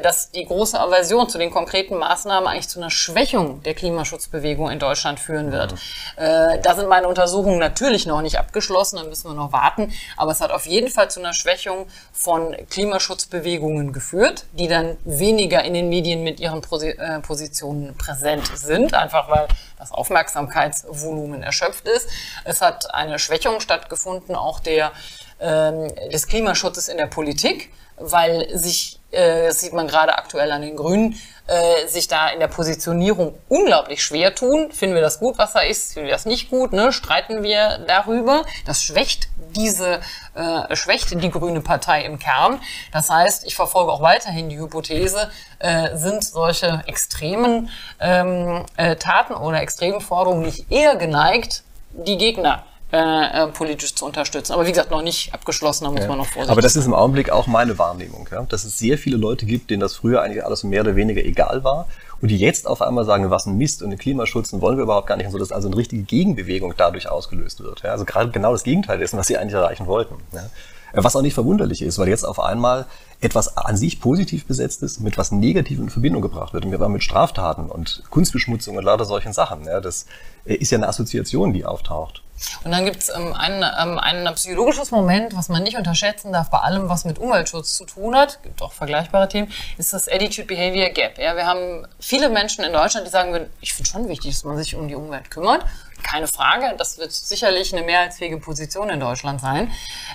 dass die große Aversion zu den konkreten Maßnahmen eigentlich zu einer Schwächung der Klimaschutzbewegung in Deutschland führen wird. Mhm. Äh, da sind meine Untersuchungen natürlich noch nicht abgeschlossen, da müssen wir noch warten, aber es hat auf jeden Fall zu einer Schwächung von Klimaschutzbewegungen geführt, die dann weniger in den Medien mit ihren äh, Positionen präsent sind, einfach weil das Aufmerksamkeitsvolumen erschöpft ist. Es hat eine Schwächung stattgefunden, auch der, ähm, des Klimaschutzes in der Politik, weil sich, äh, das sieht man gerade aktuell an den Grünen, äh, sich da in der Positionierung unglaublich schwer tun. Finden wir das gut, was da ist? Finden wir das nicht gut? Ne? Streiten wir darüber? Das schwächt diese, äh, schwächt die Grüne Partei im Kern. Das heißt, ich verfolge auch weiterhin die Hypothese, äh, sind solche extremen ähm, äh, Taten oder extremen Forderungen nicht eher geneigt, die Gegner äh, äh, politisch zu unterstützen. Aber wie gesagt, noch nicht abgeschlossen, da muss ja. man noch vorsichtig Aber das ist im Augenblick auch meine Wahrnehmung, ja? dass es sehr viele Leute gibt, denen das früher eigentlich alles mehr oder weniger egal war und die jetzt auf einmal sagen, was ein Mist und den Klimaschutz wollen wir überhaupt gar nicht und so, dass also eine richtige Gegenbewegung dadurch ausgelöst wird. Ja? Also gerade genau das Gegenteil dessen, was sie eigentlich erreichen wollten. Ja? Was auch nicht verwunderlich ist, weil jetzt auf einmal etwas an sich positiv besetzt ist, mit was Negativem in Verbindung gebracht wird. Und wir waren mit Straftaten und Kunstbeschmutzung und lauter solchen Sachen. Ja, das ist ja eine Assoziation, die auftaucht. Und dann gibt es ähm, ein, ähm, ein psychologisches Moment, was man nicht unterschätzen darf bei allem, was mit Umweltschutz zu tun hat, gibt auch vergleichbare Themen, ist das Attitude-Behavior Gap. Ja, wir haben viele Menschen in Deutschland, die sagen ich finde schon wichtig, dass man sich um die Umwelt kümmert. Keine Frage, das wird sicherlich eine mehrheitsfähige Position in Deutschland sein.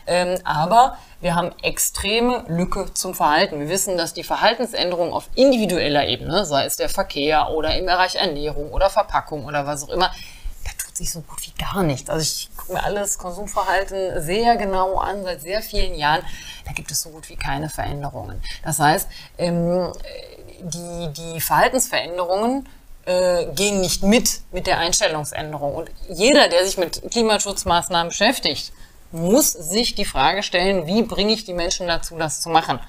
Ähm, aber wir haben extreme Lücke zum Verhalten. Wir wissen, dass die Verhaltensänderungen auf individueller Ebene, sei es der Verkehr oder im Bereich Ernährung oder Verpackung oder was auch immer, sich so gut wie gar nichts. Also ich gucke mir alles Konsumverhalten sehr genau an, seit sehr vielen Jahren. Da gibt es so gut wie keine Veränderungen. Das heißt, ähm, die, die Verhaltensveränderungen äh, gehen nicht mit mit der Einstellungsänderung. Und jeder, der sich mit Klimaschutzmaßnahmen beschäftigt, muss sich die Frage stellen, wie bringe ich die Menschen dazu, das zu machen.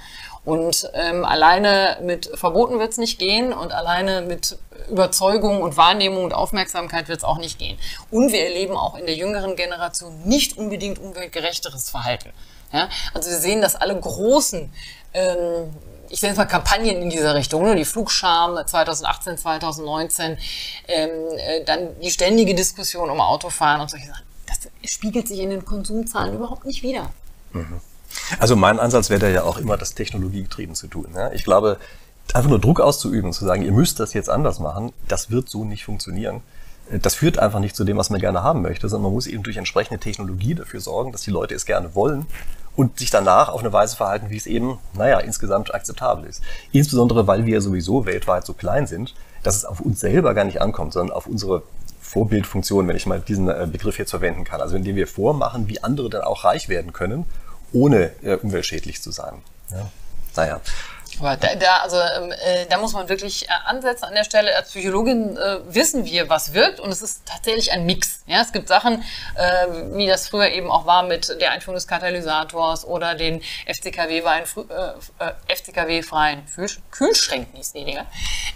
Und ähm, alleine mit Verboten wird es nicht gehen und alleine mit Überzeugung und Wahrnehmung und Aufmerksamkeit wird es auch nicht gehen. Und wir erleben auch in der jüngeren Generation nicht unbedingt umweltgerechteres Verhalten. Ja? Also wir sehen, dass alle großen ähm, ich nenne es mal Kampagnen in dieser Richtung, ne? die Flugscham 2018, 2019, ähm, äh, dann die ständige Diskussion um Autofahren und solche Sachen. Das spiegelt sich in den Konsumzahlen überhaupt nicht wider. Mhm. Also mein Ansatz wäre ja auch immer, das technologiegetrieben zu tun. Ich glaube, einfach nur Druck auszuüben, zu sagen, ihr müsst das jetzt anders machen, das wird so nicht funktionieren. Das führt einfach nicht zu dem, was man gerne haben möchte, sondern man muss eben durch entsprechende Technologie dafür sorgen, dass die Leute es gerne wollen und sich danach auf eine Weise verhalten, wie es eben, naja, insgesamt akzeptabel ist. Insbesondere, weil wir sowieso weltweit so klein sind, dass es auf uns selber gar nicht ankommt, sondern auf unsere Vorbildfunktion, wenn ich mal diesen äh, Begriff jetzt verwenden kann. Also indem wir vormachen, wie andere dann auch reich werden können, ohne äh, umweltschädlich zu sein. Ja. Naja. Aber da, da, also, ähm, äh, da muss man wirklich äh, ansetzen an der Stelle. Als Psychologin äh, wissen wir, was wirkt und es ist tatsächlich ein Mix. Ja, es gibt Sachen, äh, wie das früher eben auch war mit der Einführung des Katalysators oder den FCKW-freien äh, FCKW-freien Kühlschränken, hieß die Dinger.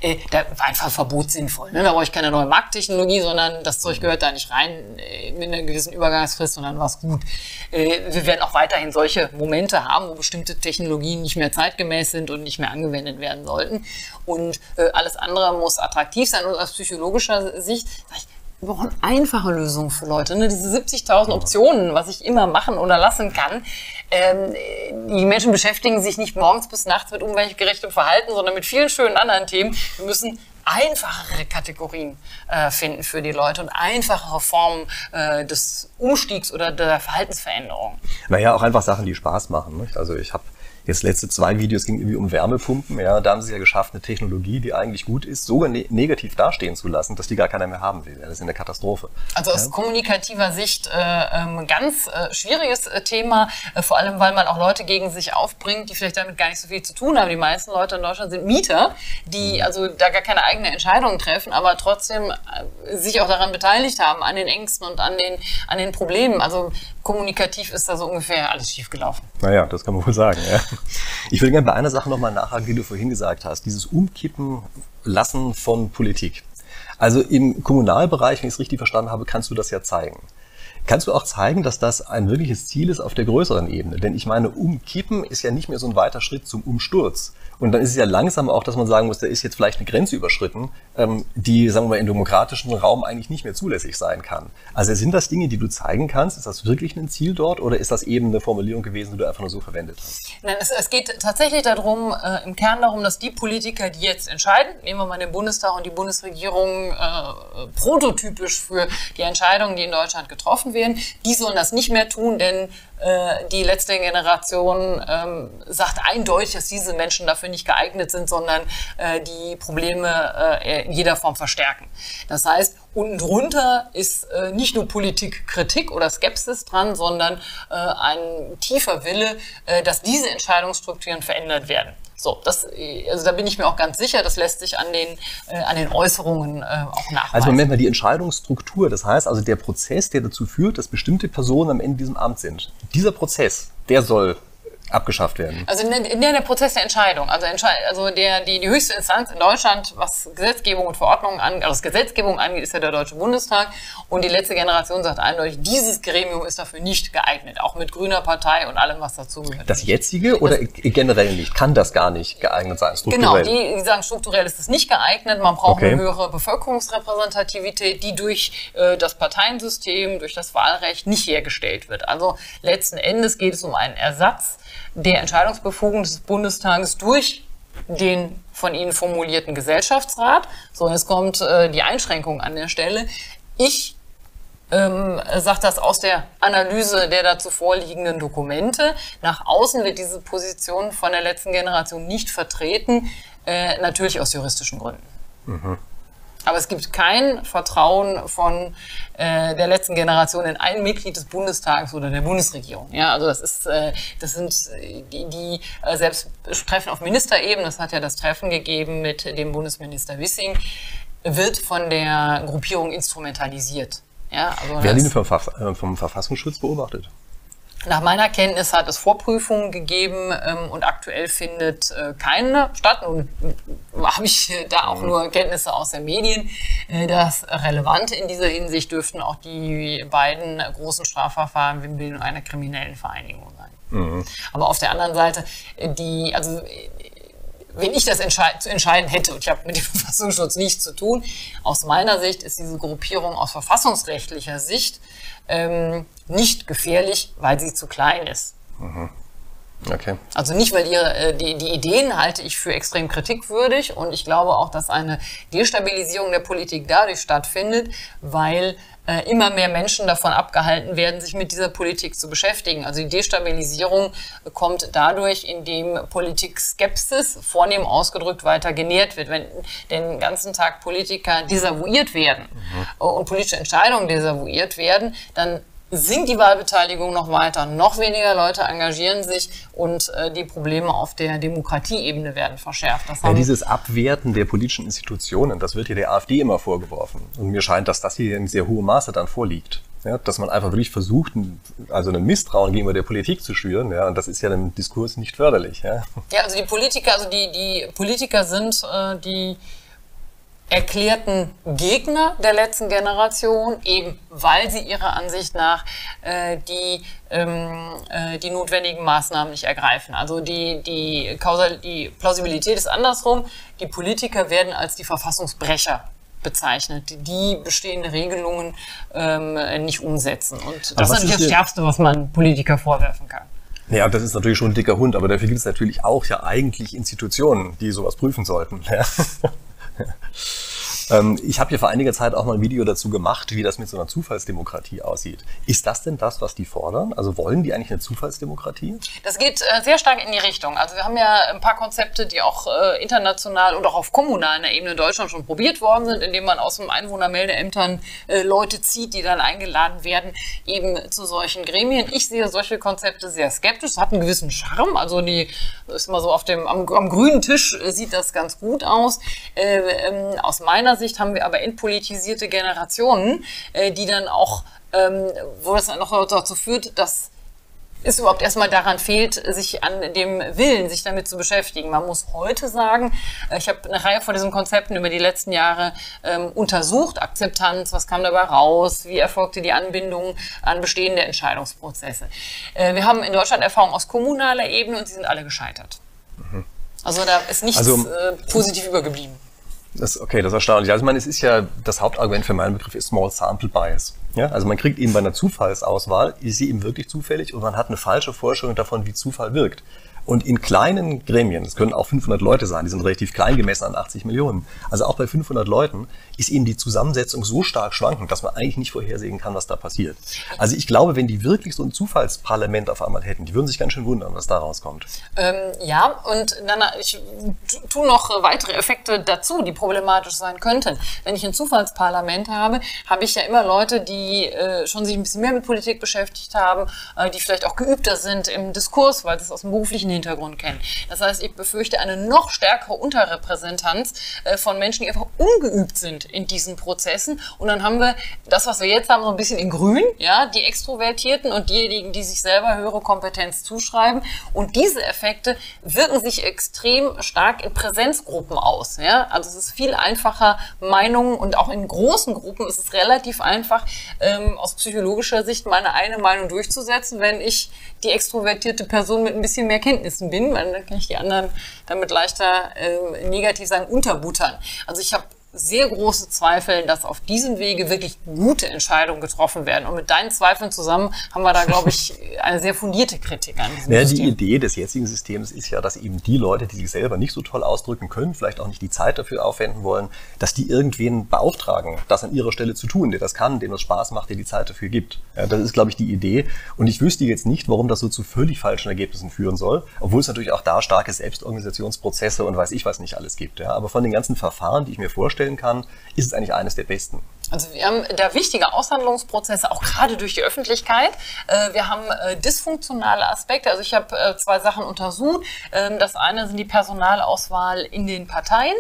Äh, da war einfach Verbot sinnvoll. Ne? Da brauche ich keine neue Markttechnologie, sondern das Zeug gehört da nicht rein äh, mit einer gewissen Übergangsfrist und dann war es gut. Äh, wir werden auch weiterhin solche Momente haben, wo bestimmte Technologien nicht mehr zeitgemäß sind und nicht mehr angewendet werden sollten. Und äh, alles andere muss attraktiv sein. Und aus psychologischer Sicht sage ich, wir brauchen einfache Lösungen für Leute. Ne? Diese 70.000 Optionen, was ich immer machen oder lassen kann. Ähm, die Menschen beschäftigen sich nicht morgens bis nachts mit umweltgerechtem Verhalten, sondern mit vielen schönen anderen Themen. Wir müssen einfachere Kategorien äh, finden für die Leute und einfachere Formen äh, des Umstiegs oder der Verhaltensveränderung. Naja, auch einfach Sachen, die Spaß machen. Nicht? Also ich habe Jetzt letzte zwei Videos ging irgendwie um Wärmepumpen. Ja, da haben sie ja geschafft, eine Technologie, die eigentlich gut ist, sogar ne negativ dastehen zu lassen, dass die gar keiner mehr haben will. Das ist eine Katastrophe. Also aus ja. kommunikativer Sicht äh, ähm, ganz äh, schwieriges äh, Thema, äh, vor allem weil man auch Leute gegen sich aufbringt, die vielleicht damit gar nicht so viel zu tun haben. Die meisten Leute in Deutschland sind Mieter, die mhm. also da gar keine eigene Entscheidungen treffen, aber trotzdem äh, sich auch daran beteiligt haben, an den Ängsten und an den, an den Problemen. Also kommunikativ ist da so ungefähr alles schiefgelaufen. Naja, das kann man wohl sagen. Ja. Ich will gerne bei einer Sache nochmal nachhaken, die du vorhin gesagt hast. Dieses Umkippen lassen von Politik. Also im Kommunalbereich, wenn ich es richtig verstanden habe, kannst du das ja zeigen. Kannst du auch zeigen, dass das ein wirkliches Ziel ist auf der größeren Ebene? Denn ich meine, umkippen ist ja nicht mehr so ein weiter Schritt zum Umsturz. Und dann ist es ja langsam auch, dass man sagen muss, da ist jetzt vielleicht eine Grenze überschritten, ähm, die, sagen wir mal, im demokratischen Raum eigentlich nicht mehr zulässig sein kann. Also sind das Dinge, die du zeigen kannst? Ist das wirklich ein Ziel dort oder ist das eben eine Formulierung gewesen, die du einfach nur so verwendet hast? Nein, es, es geht tatsächlich darum, äh, im Kern darum, dass die Politiker, die jetzt entscheiden, nehmen wir mal den Bundestag und die Bundesregierung äh, prototypisch für die Entscheidungen, die in Deutschland getroffen werden, die sollen das nicht mehr tun, denn äh, die letzte Generation ähm, sagt eindeutig, dass diese Menschen dafür nicht geeignet sind, sondern äh, die Probleme äh, in jeder Form verstärken. Das heißt, unten drunter ist äh, nicht nur Politikkritik oder Skepsis dran, sondern äh, ein tiefer Wille, äh, dass diese Entscheidungsstrukturen verändert werden. So, das, also da bin ich mir auch ganz sicher, das lässt sich an den, äh, an den Äußerungen äh, auch nachweisen. Also Moment mal, die Entscheidungsstruktur, das heißt also der Prozess, der dazu führt, dass bestimmte Personen am Ende diesem Amt sind. Dieser Prozess, der soll abgeschafft werden. Also in der, in der Prozess der Entscheidung, also, also der, die, die höchste Instanz in Deutschland, was Gesetzgebung und Verordnungen angeht, also Gesetzgebung angeht, ist ja der Deutsche Bundestag. Und die letzte Generation sagt eindeutig, dieses Gremium ist dafür nicht geeignet, auch mit grüner Partei und allem, was dazugehört. Das jetzige oder das, generell nicht? Kann das gar nicht geeignet sein? Genau, die, die sagen, strukturell ist es nicht geeignet. Man braucht okay. eine höhere Bevölkerungsrepräsentativität, die durch äh, das Parteiensystem, durch das Wahlrecht nicht hergestellt wird. Also letzten Endes geht es um einen Ersatz der Entscheidungsbefugnis des Bundestages durch den von Ihnen formulierten Gesellschaftsrat. So, und jetzt kommt äh, die Einschränkung an der Stelle. Ich ähm, sage das aus der Analyse der dazu vorliegenden Dokumente. Nach außen wird diese Position von der letzten Generation nicht vertreten, äh, natürlich aus juristischen Gründen. Mhm. Aber es gibt kein Vertrauen von äh, der letzten Generation in ein Mitglied des Bundestages oder der Bundesregierung. Ja, also das ist, äh, das sind die, die äh, selbst Treffen auf Ministerebene. Das hat ja das Treffen gegeben mit dem Bundesminister Wissing, wird von der Gruppierung instrumentalisiert. Ja, also Werden die vom, Verf äh, vom Verfassungsschutz beobachtet? Nach meiner Kenntnis hat es Vorprüfungen gegeben ähm, und aktuell findet äh, keine statt. Und habe ich da auch mhm. nur Kenntnisse aus den Medien. Äh, das Relevante in dieser Hinsicht dürften auch die beiden großen Strafverfahren wie Bildung einer kriminellen Vereinigung sein. Mhm. Aber auf der anderen Seite, äh, die, also wenn ich das entscheid zu entscheiden hätte, und ich habe mit dem Verfassungsschutz nichts zu tun, aus meiner Sicht ist diese Gruppierung aus verfassungsrechtlicher Sicht ähm, nicht gefährlich, weil sie zu klein ist. Mhm. Okay. Also nicht, weil ihre, äh, die, die Ideen halte ich für extrem kritikwürdig und ich glaube auch, dass eine Destabilisierung der Politik dadurch stattfindet, weil äh, immer mehr Menschen davon abgehalten werden, sich mit dieser Politik zu beschäftigen. Also die Destabilisierung kommt dadurch, indem Politik-Skepsis vornehm ausgedrückt weiter genährt wird. Wenn den ganzen Tag Politiker desavouiert werden mhm. und politische Entscheidungen desavouiert werden, dann sinkt die Wahlbeteiligung noch weiter, noch weniger Leute engagieren sich und äh, die Probleme auf der Demokratieebene werden verschärft. ja, dieses Abwerten der politischen Institutionen, das wird hier der AfD immer vorgeworfen. Und mir scheint, dass das hier in sehr hohem Maße dann vorliegt. Ja, dass man einfach wirklich versucht, also einen Misstrauen gegenüber der Politik zu schüren, ja, und das ist ja dem Diskurs nicht förderlich. Ja, ja also die Politiker, also die, die Politiker sind äh, die erklärten Gegner der letzten Generation, eben weil sie ihrer Ansicht nach äh, die, ähm, äh, die notwendigen Maßnahmen nicht ergreifen. Also die, die, Kausal die Plausibilität ist andersrum. Die Politiker werden als die Verfassungsbrecher bezeichnet, die bestehende Regelungen ähm, nicht umsetzen. Und das ist natürlich das Schärfste, was man Politiker vorwerfen kann. Ja, das ist natürlich schon ein dicker Hund, aber dafür gibt es natürlich auch ja eigentlich Institutionen, die sowas prüfen sollten. Ja. 呵。Ähm, ich habe hier vor einiger Zeit auch mal ein Video dazu gemacht, wie das mit so einer Zufallsdemokratie aussieht. Ist das denn das, was die fordern? Also wollen die eigentlich eine Zufallsdemokratie? Das geht äh, sehr stark in die Richtung. Also wir haben ja ein paar Konzepte, die auch äh, international und auch auf kommunaler Ebene in Deutschland schon probiert worden sind, indem man aus dem Einwohnermeldeämtern äh, Leute zieht, die dann eingeladen werden, eben zu solchen Gremien. Ich sehe solche Konzepte sehr skeptisch. Es hat einen gewissen Charme. Also die ist mal so auf dem am, am grünen Tisch äh, sieht das ganz gut aus. Äh, ähm, aus meiner Sicht haben wir aber entpolitisierte Generationen, äh, die dann auch, ähm, wo das dann noch dazu führt, dass es überhaupt erstmal daran fehlt, sich an dem Willen, sich damit zu beschäftigen. Man muss heute sagen, äh, ich habe eine Reihe von diesen Konzepten über die letzten Jahre ähm, untersucht, Akzeptanz, was kam dabei raus, wie erfolgte die Anbindung an bestehende Entscheidungsprozesse. Äh, wir haben in Deutschland Erfahrungen aus kommunaler Ebene und sie sind alle gescheitert. Mhm. Also da ist nichts also, äh, positiv übergeblieben. Das, okay, das ist erstaunlich. Also ich meine, es ist ja, das Hauptargument für meinen Begriff ist Small Sample Bias. Ja, also man kriegt eben bei einer Zufallsauswahl, ist sie eben wirklich zufällig und man hat eine falsche Vorstellung davon, wie Zufall wirkt. Und in kleinen Gremien, es können auch 500 Leute sein, die sind relativ klein gemessen an 80 Millionen. Also auch bei 500 Leuten ist eben die Zusammensetzung so stark schwankend, dass man eigentlich nicht vorhersehen kann, was da passiert. Also ich glaube, wenn die wirklich so ein Zufallsparlament auf einmal hätten, die würden sich ganz schön wundern, was da rauskommt. Ähm, ja, und dann, ich tue noch weitere Effekte dazu, die problematisch sein könnten. Wenn ich ein Zufallsparlament habe, habe ich ja immer Leute, die äh, schon sich ein bisschen mehr mit Politik beschäftigt haben, äh, die vielleicht auch geübter sind im Diskurs, weil sie es aus dem beruflichen Hintergrund kennen. Das heißt, ich befürchte eine noch stärkere Unterrepräsentanz äh, von Menschen, die einfach ungeübt sind in diesen Prozessen. Und dann haben wir das, was wir jetzt haben, so ein bisschen in grün, ja, die Extrovertierten und diejenigen, die sich selber höhere Kompetenz zuschreiben. Und diese Effekte wirken sich extrem stark in Präsenzgruppen aus, ja. Also es ist viel einfacher, Meinungen und auch in großen Gruppen ist es relativ einfach, ähm, aus psychologischer Sicht meine eine Meinung durchzusetzen, wenn ich die extrovertierte Person mit ein bisschen mehr Kenntnissen bin, weil dann kann ich die anderen damit leichter äh, negativ sagen, unterbuttern. Also ich habe sehr große Zweifel, dass auf diesem Wege wirklich gute Entscheidungen getroffen werden. Und mit deinen Zweifeln zusammen haben wir da, glaube ich, eine sehr fundierte Kritik an diesem ja, System. Die Idee des jetzigen Systems ist ja, dass eben die Leute, die sich selber nicht so toll ausdrücken können, vielleicht auch nicht die Zeit dafür aufwenden wollen, dass die irgendwen beauftragen, das an ihrer Stelle zu tun, der das kann, dem das Spaß macht, der die Zeit dafür gibt. Ja, das ist, glaube ich, die Idee. Und ich wüsste jetzt nicht, warum das so zu völlig falschen Ergebnissen führen soll, obwohl es natürlich auch da starke Selbstorganisationsprozesse und weiß ich was nicht alles gibt. Ja. Aber von den ganzen Verfahren, die ich mir vorstelle, vorstellen kann, ist es eigentlich eines der besten. Also wir haben da wichtige Aushandlungsprozesse, auch gerade durch die Öffentlichkeit. Äh, wir haben äh, dysfunktionale Aspekte. Also ich habe äh, zwei Sachen untersucht. Ähm, das eine sind die Personalauswahl in den Parteien.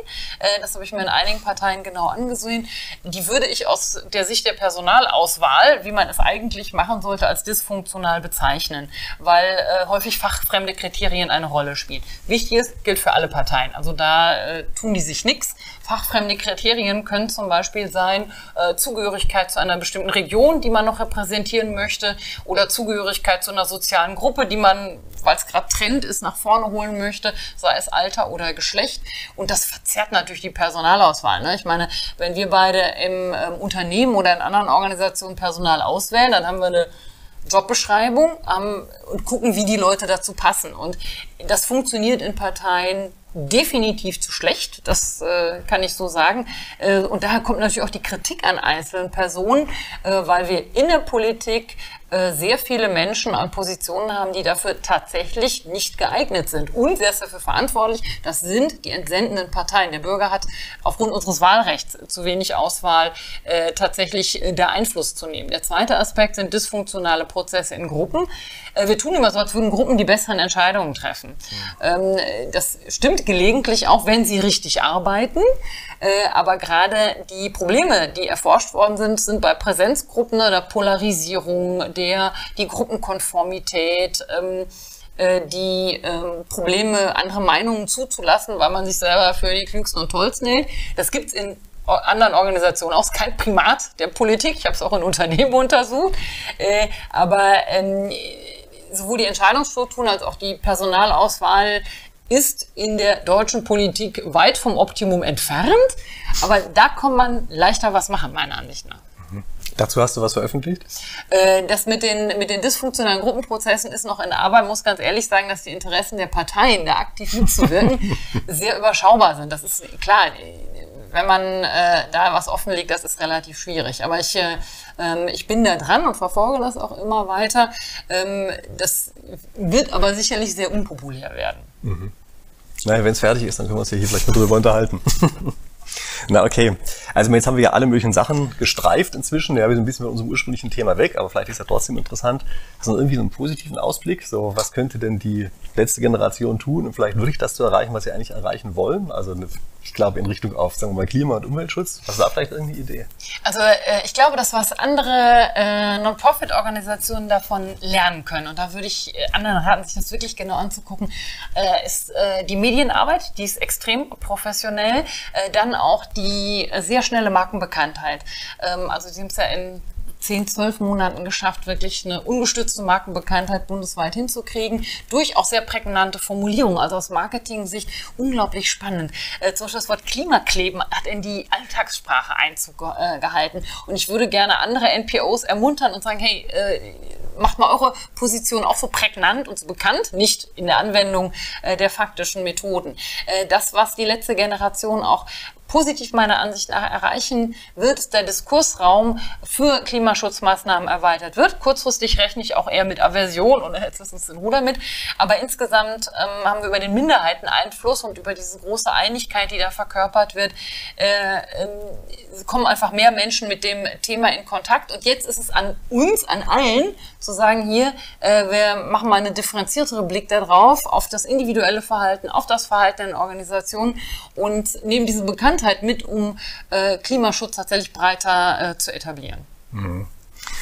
Das habe ich mir in einigen Parteien genau angesehen. Die würde ich aus der Sicht der Personalauswahl, wie man es eigentlich machen sollte, als dysfunktional bezeichnen, weil häufig fachfremde Kriterien eine Rolle spielen. Wichtig ist, gilt für alle Parteien. Also da tun die sich nichts. Fachfremde Kriterien können zum Beispiel sein, äh, Zugehörigkeit zu einer bestimmten Region, die man noch repräsentieren möchte, oder Zugehörigkeit zu einer sozialen Gruppe, die man, weil es gerade Trend ist, nach vorne holen möchte, sei es Alter oder Geschlecht. Und das verzerrt natürlich die Personalauswahl. Ne? Ich meine, wenn wir beide im ähm, Unternehmen oder in anderen Organisationen Personal auswählen, dann haben wir eine Jobbeschreibung ähm, und gucken, wie die Leute dazu passen. Und das funktioniert in Parteien definitiv zu schlecht, das äh, kann ich so sagen. Äh, und daher kommt natürlich auch die Kritik an einzelnen Personen, äh, weil wir in der Politik sehr viele Menschen an Positionen haben, die dafür tatsächlich nicht geeignet sind. Und wer ist dafür verantwortlich? Das sind die entsendenden Parteien. Der Bürger hat aufgrund unseres Wahlrechts zu wenig Auswahl, äh, tatsächlich äh, da Einfluss zu nehmen. Der zweite Aspekt sind dysfunktionale Prozesse in Gruppen. Äh, wir tun immer so, als würden Gruppen die besseren Entscheidungen treffen. Ähm, das stimmt gelegentlich auch, wenn sie richtig arbeiten. Äh, aber gerade die Probleme, die erforscht worden sind, sind bei Präsenzgruppen oder Polarisierung, der, die Gruppenkonformität, ähm, äh, die ähm, Probleme, andere Meinungen zuzulassen, weil man sich selber für die klügsten und tollsten hält. Das gibt's in anderen Organisationen auch. ist kein Primat der Politik. Ich habe es auch in Unternehmen untersucht. Äh, aber ähm, sowohl die Entscheidungsstrukturen als auch die Personalauswahl ist in der deutschen Politik weit vom Optimum entfernt. Aber da kann man leichter was machen, meiner Ansicht nach. Dazu hast du was veröffentlicht? Äh, das mit den, mit den dysfunktionalen Gruppenprozessen ist noch in Arbeit. Ich muss ganz ehrlich sagen, dass die Interessen der Parteien, da aktiv mitzuwirken, sehr überschaubar sind. Das ist klar. Wenn man äh, da was offenlegt, das ist relativ schwierig. Aber ich, äh, ähm, ich bin da dran und verfolge das auch immer weiter. Ähm, das wird aber sicherlich sehr unpopulär werden. Mhm. Naja, wenn es fertig ist, dann können wir uns ja hier vielleicht mal drüber unterhalten. Na okay. Also jetzt haben wir ja alle möglichen Sachen gestreift inzwischen. Ja, wir sind ein bisschen von unserem ursprünglichen Thema weg, aber vielleicht ist ja trotzdem interessant. Das ist irgendwie so einen positiven Ausblick. So, was könnte denn die letzte Generation tun, um vielleicht wirklich das zu erreichen, was sie eigentlich erreichen wollen? Also eine ich glaube, in Richtung auf, sagen wir mal, Klima- und Umweltschutz. Was ist da vielleicht irgendeine Idee? Also äh, ich glaube, dass was andere äh, Non-Profit-Organisationen davon lernen können, und da würde ich äh, anderen raten, sich das wirklich genau anzugucken, äh, ist äh, die Medienarbeit, die ist extrem professionell, äh, dann auch die sehr schnelle Markenbekanntheit. Ähm, also Sie haben es ja in zehn, zwölf Monaten geschafft, wirklich eine ungestützte Markenbekanntheit bundesweit hinzukriegen, durch auch sehr prägnante Formulierungen. Also aus Marketing-Sicht unglaublich spannend. Äh, zum Beispiel das Wort Klimakleben hat in die Alltagssprache Einzug äh, gehalten. Und ich würde gerne andere NPOs ermuntern und sagen, hey, äh, macht mal eure Position auch so prägnant und so bekannt, nicht in der Anwendung äh, der faktischen Methoden. Äh, das, was die letzte Generation auch positiv meiner Ansicht nach erreichen wird, ist der Diskursraum für Klimaschutzmaßnahmen erweitert wird. Kurzfristig rechne ich auch eher mit Aversion oder jetzt ist es in Ruder mit. Aber insgesamt ähm, haben wir über den Minderheiteneinfluss und über diese große Einigkeit, die da verkörpert wird, äh, äh, kommen einfach mehr Menschen mit dem Thema in Kontakt. Und jetzt ist es an uns, an allen, zu sagen, hier, äh, wir machen mal einen differenzierteren Blick darauf, auf das individuelle Verhalten, auf das Verhalten in Organisationen und nehmen diese Bekanntheit mit, um äh, Klimaschutz tatsächlich breiter äh, zu etablieren. Mhm.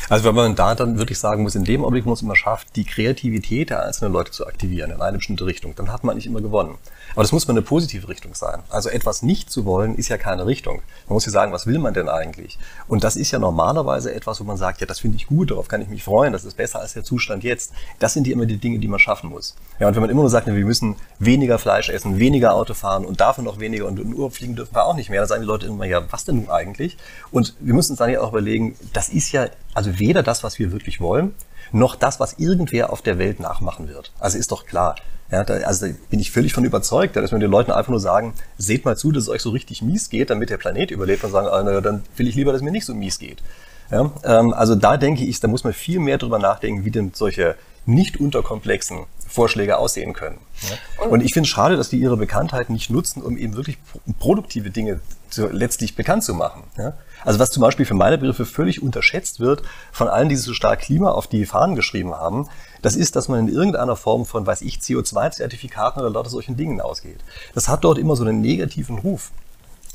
Also wenn man da dann wirklich sagen muss, in dem Augenblick muss man schafft, die Kreativität der einzelnen Leute zu aktivieren in eine bestimmte Richtung, dann hat man nicht immer gewonnen. Aber das muss mal eine positive Richtung sein. Also etwas nicht zu wollen, ist ja keine Richtung. Man muss ja sagen, was will man denn eigentlich? Und das ist ja normalerweise etwas, wo man sagt, ja, das finde ich gut, darauf kann ich mich freuen, das ist besser als der Zustand jetzt. Das sind die immer die Dinge, die man schaffen muss. Ja, und wenn man immer nur sagt, wir müssen weniger Fleisch essen, weniger Auto fahren und dafür noch weniger und in Urlaub fliegen dürfen wir auch nicht mehr, dann sagen die Leute immer, ja, was denn nun eigentlich? Und wir müssen uns dann ja auch überlegen, das ist ja also weder das, was wir wirklich wollen, noch das, was irgendwer auf der Welt nachmachen wird. Also ist doch klar. Ja, da, also da bin ich völlig von überzeugt, dass wir den Leuten einfach nur sagen, seht mal zu, dass es euch so richtig mies geht, damit der Planet überlebt und sagen, ah, na, dann will ich lieber, dass es mir nicht so mies geht. Ja, ähm, also da denke ich, da muss man viel mehr drüber nachdenken, wie denn solche nicht unterkomplexen Vorschläge aussehen können. Ja? Und, ich finde es schade, dass die ihre Bekanntheit nicht nutzen, um eben wirklich produktive Dinge zu, letztlich bekannt zu machen. Ja? Also was zum Beispiel für meine Begriffe völlig unterschätzt wird von allen, die so stark Klima auf die Fahnen geschrieben haben, das ist, dass man in irgendeiner Form von, weiß ich, CO2-Zertifikaten oder lauter solchen Dingen ausgeht. Das hat dort immer so einen negativen Ruf.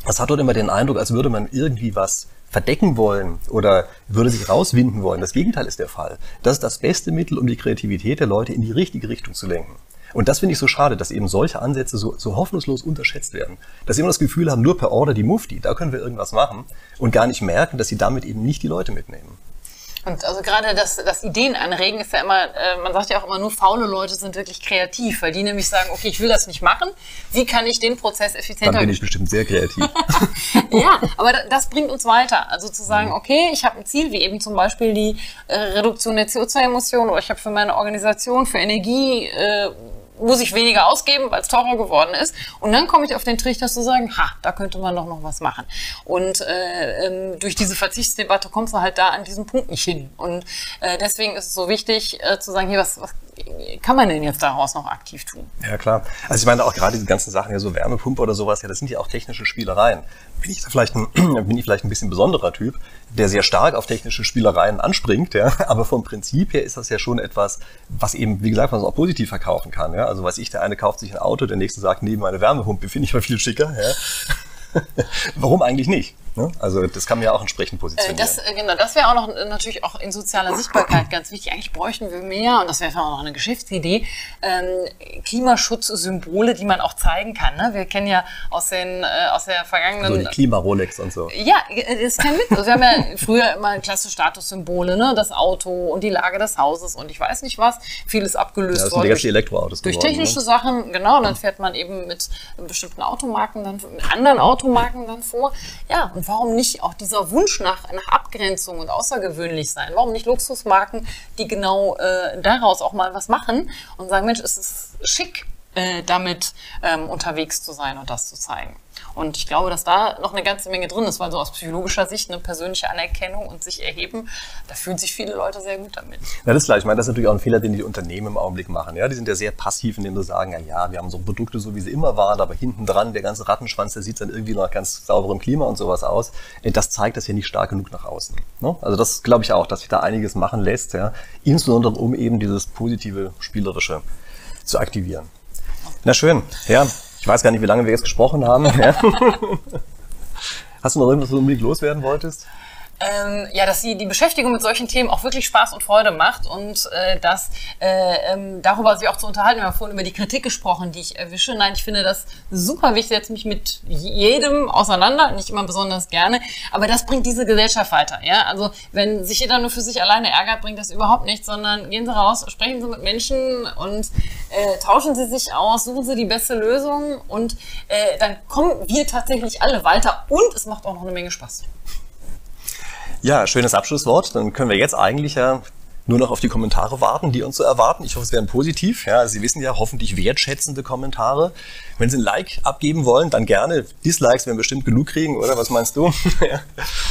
Das hat dort immer den Eindruck, als würde man irgendwie was verdecken wollen oder würde sich rauswinden wollen. Das Gegenteil ist der Fall. Das ist das beste Mittel, um die Kreativität der Leute in die richtige Richtung zu lenken. Und das finde ich so schade, dass eben solche Ansätze so, so hoffnungslos unterschätzt werden. Dass sie immer das Gefühl haben, nur per Order die Mufti, da können wir irgendwas machen und gar nicht merken, dass sie damit eben nicht die Leute mitnehmen. Und also gerade das, das Ideen anregen ist ja immer, äh, man sagt ja auch immer, nur faule Leute sind wirklich kreativ, weil die nämlich sagen, okay, ich will das nicht machen, wie kann ich den Prozess effizienter... Dann bin ich bestimmt sehr kreativ. ja, aber das bringt uns weiter. Also zu sagen, mhm. okay, ich habe ein Ziel, wie eben zum Beispiel die äh, Reduktion der CO2-Emissionen oder ich habe für meine Organisation, für Energie... Äh, muss ich weniger ausgeben, weil es teurer geworden ist. Und dann komme ich auf den Trichter zu sagen, ha, da könnte man doch noch was machen. Und äh, ähm, durch diese Verzichtsdebatte kommst du halt da an diesen Punkt nicht hin. Und äh, deswegen ist es so wichtig äh, zu sagen, hier, was, was kann man denn jetzt daraus noch aktiv tun? Ja, klar. Also ich meine auch gerade die ganzen Sachen, ja so Wärmepumpe oder sowas, ja, das sind ja auch technische Spielereien. Bin ich vielleicht ein, bin ich vielleicht ein bisschen besonderer Typ, der sehr stark auf technische Spielereien anspringt, ja. Aber vom Prinzip her ist das ja schon etwas, was eben, wie gesagt, man auch positiv verkaufen kann, ja. Also weiß ich, der eine kauft sich ein Auto, der nächste sagt, neben meine Wärmepumpe finde ich mal viel schicker, ja. Warum eigentlich nicht? Ne? Also das kann man ja auch entsprechend positionieren. Das, äh, genau, das wäre auch noch äh, natürlich auch in sozialer Sichtbarkeit ganz wichtig. Eigentlich bräuchten wir mehr, und das wäre auch noch eine Geschäftsidee, ähm, Klimaschutzsymbole, die man auch zeigen kann. Ne? Wir kennen ja aus, den, äh, aus der vergangenen... So die Klima-Rolex und so. Ja, das ist kein Witz. Also wir haben ja früher immer klasse Statussymbole, ne? das Auto und die Lage des Hauses und ich weiß nicht was. Vieles abgelöst ja, das worden. Durch, Elektroautos durch geworden, technische ne? Sachen, genau. Und dann fährt man eben mit bestimmten Automarken dann, mit anderen Automarken dann vor. Ja, und warum nicht auch dieser Wunsch nach, nach Abgrenzung und außergewöhnlich sein? Warum nicht Luxusmarken, die genau äh, daraus auch mal was machen und sagen, Mensch, es ist schick, äh, damit ähm, unterwegs zu sein und das zu zeigen. Und ich glaube, dass da noch eine ganze Menge drin ist, weil so aus psychologischer Sicht eine persönliche Anerkennung und sich erheben, da fühlen sich viele Leute sehr gut damit. Ja, das ist klar. Ich meine, das ist natürlich auch ein Fehler, den die Unternehmen im Augenblick machen. Ja, die sind ja sehr passiv, indem sie sagen, ja, ja, wir haben so Produkte so, wie sie immer waren, aber hinten dran, der ganze Rattenschwanz, der sieht dann irgendwie nach ganz sauberem Klima und sowas aus. Das zeigt das ja nicht stark genug nach außen. Ne? Also das glaube ich auch, dass sich da einiges machen lässt, ja, insbesondere um eben dieses positive, spielerische zu aktivieren. Na schön, ja. Ich weiß gar nicht, wie lange wir jetzt gesprochen haben. Hast du noch irgendwas, was du unbedingt loswerden wolltest? Ähm, ja, dass sie die Beschäftigung mit solchen Themen auch wirklich Spaß und Freude macht und äh, dass äh, ähm, darüber sich auch zu unterhalten. Wir haben vorhin über die Kritik gesprochen, die ich erwische. Nein, ich finde das super wichtig. Ich setze mich mit jedem auseinander, nicht immer besonders gerne, aber das bringt diese Gesellschaft weiter. Ja, also wenn sich jeder nur für sich alleine ärgert, bringt das überhaupt nichts, sondern gehen Sie raus, sprechen Sie mit Menschen und äh, tauschen Sie sich aus, suchen Sie die beste Lösung und äh, dann kommen wir tatsächlich alle weiter und es macht auch noch eine Menge Spaß. Ja, schönes Abschlusswort. Dann können wir jetzt eigentlich ja nur noch auf die Kommentare warten, die uns so erwarten. Ich hoffe, es werden positiv. Ja, Sie wissen ja, hoffentlich wertschätzende Kommentare. Wenn Sie ein Like abgeben wollen, dann gerne. Dislikes werden bestimmt genug kriegen, oder? Was meinst du? ja.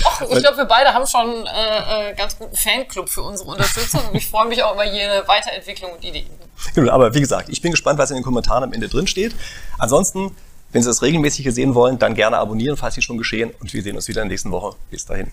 Och, ich glaube, wir beide haben schon äh, äh, ganz guten Fanclub für unsere Unterstützung und ich freue mich auch über jede Weiterentwicklung und Ideen. Genau, aber wie gesagt, ich bin gespannt, was in den Kommentaren am Ende drin steht. Ansonsten, wenn Sie das regelmäßig sehen wollen, dann gerne abonnieren, falls Sie schon geschehen. Und wir sehen uns wieder in der nächsten Woche. Bis dahin.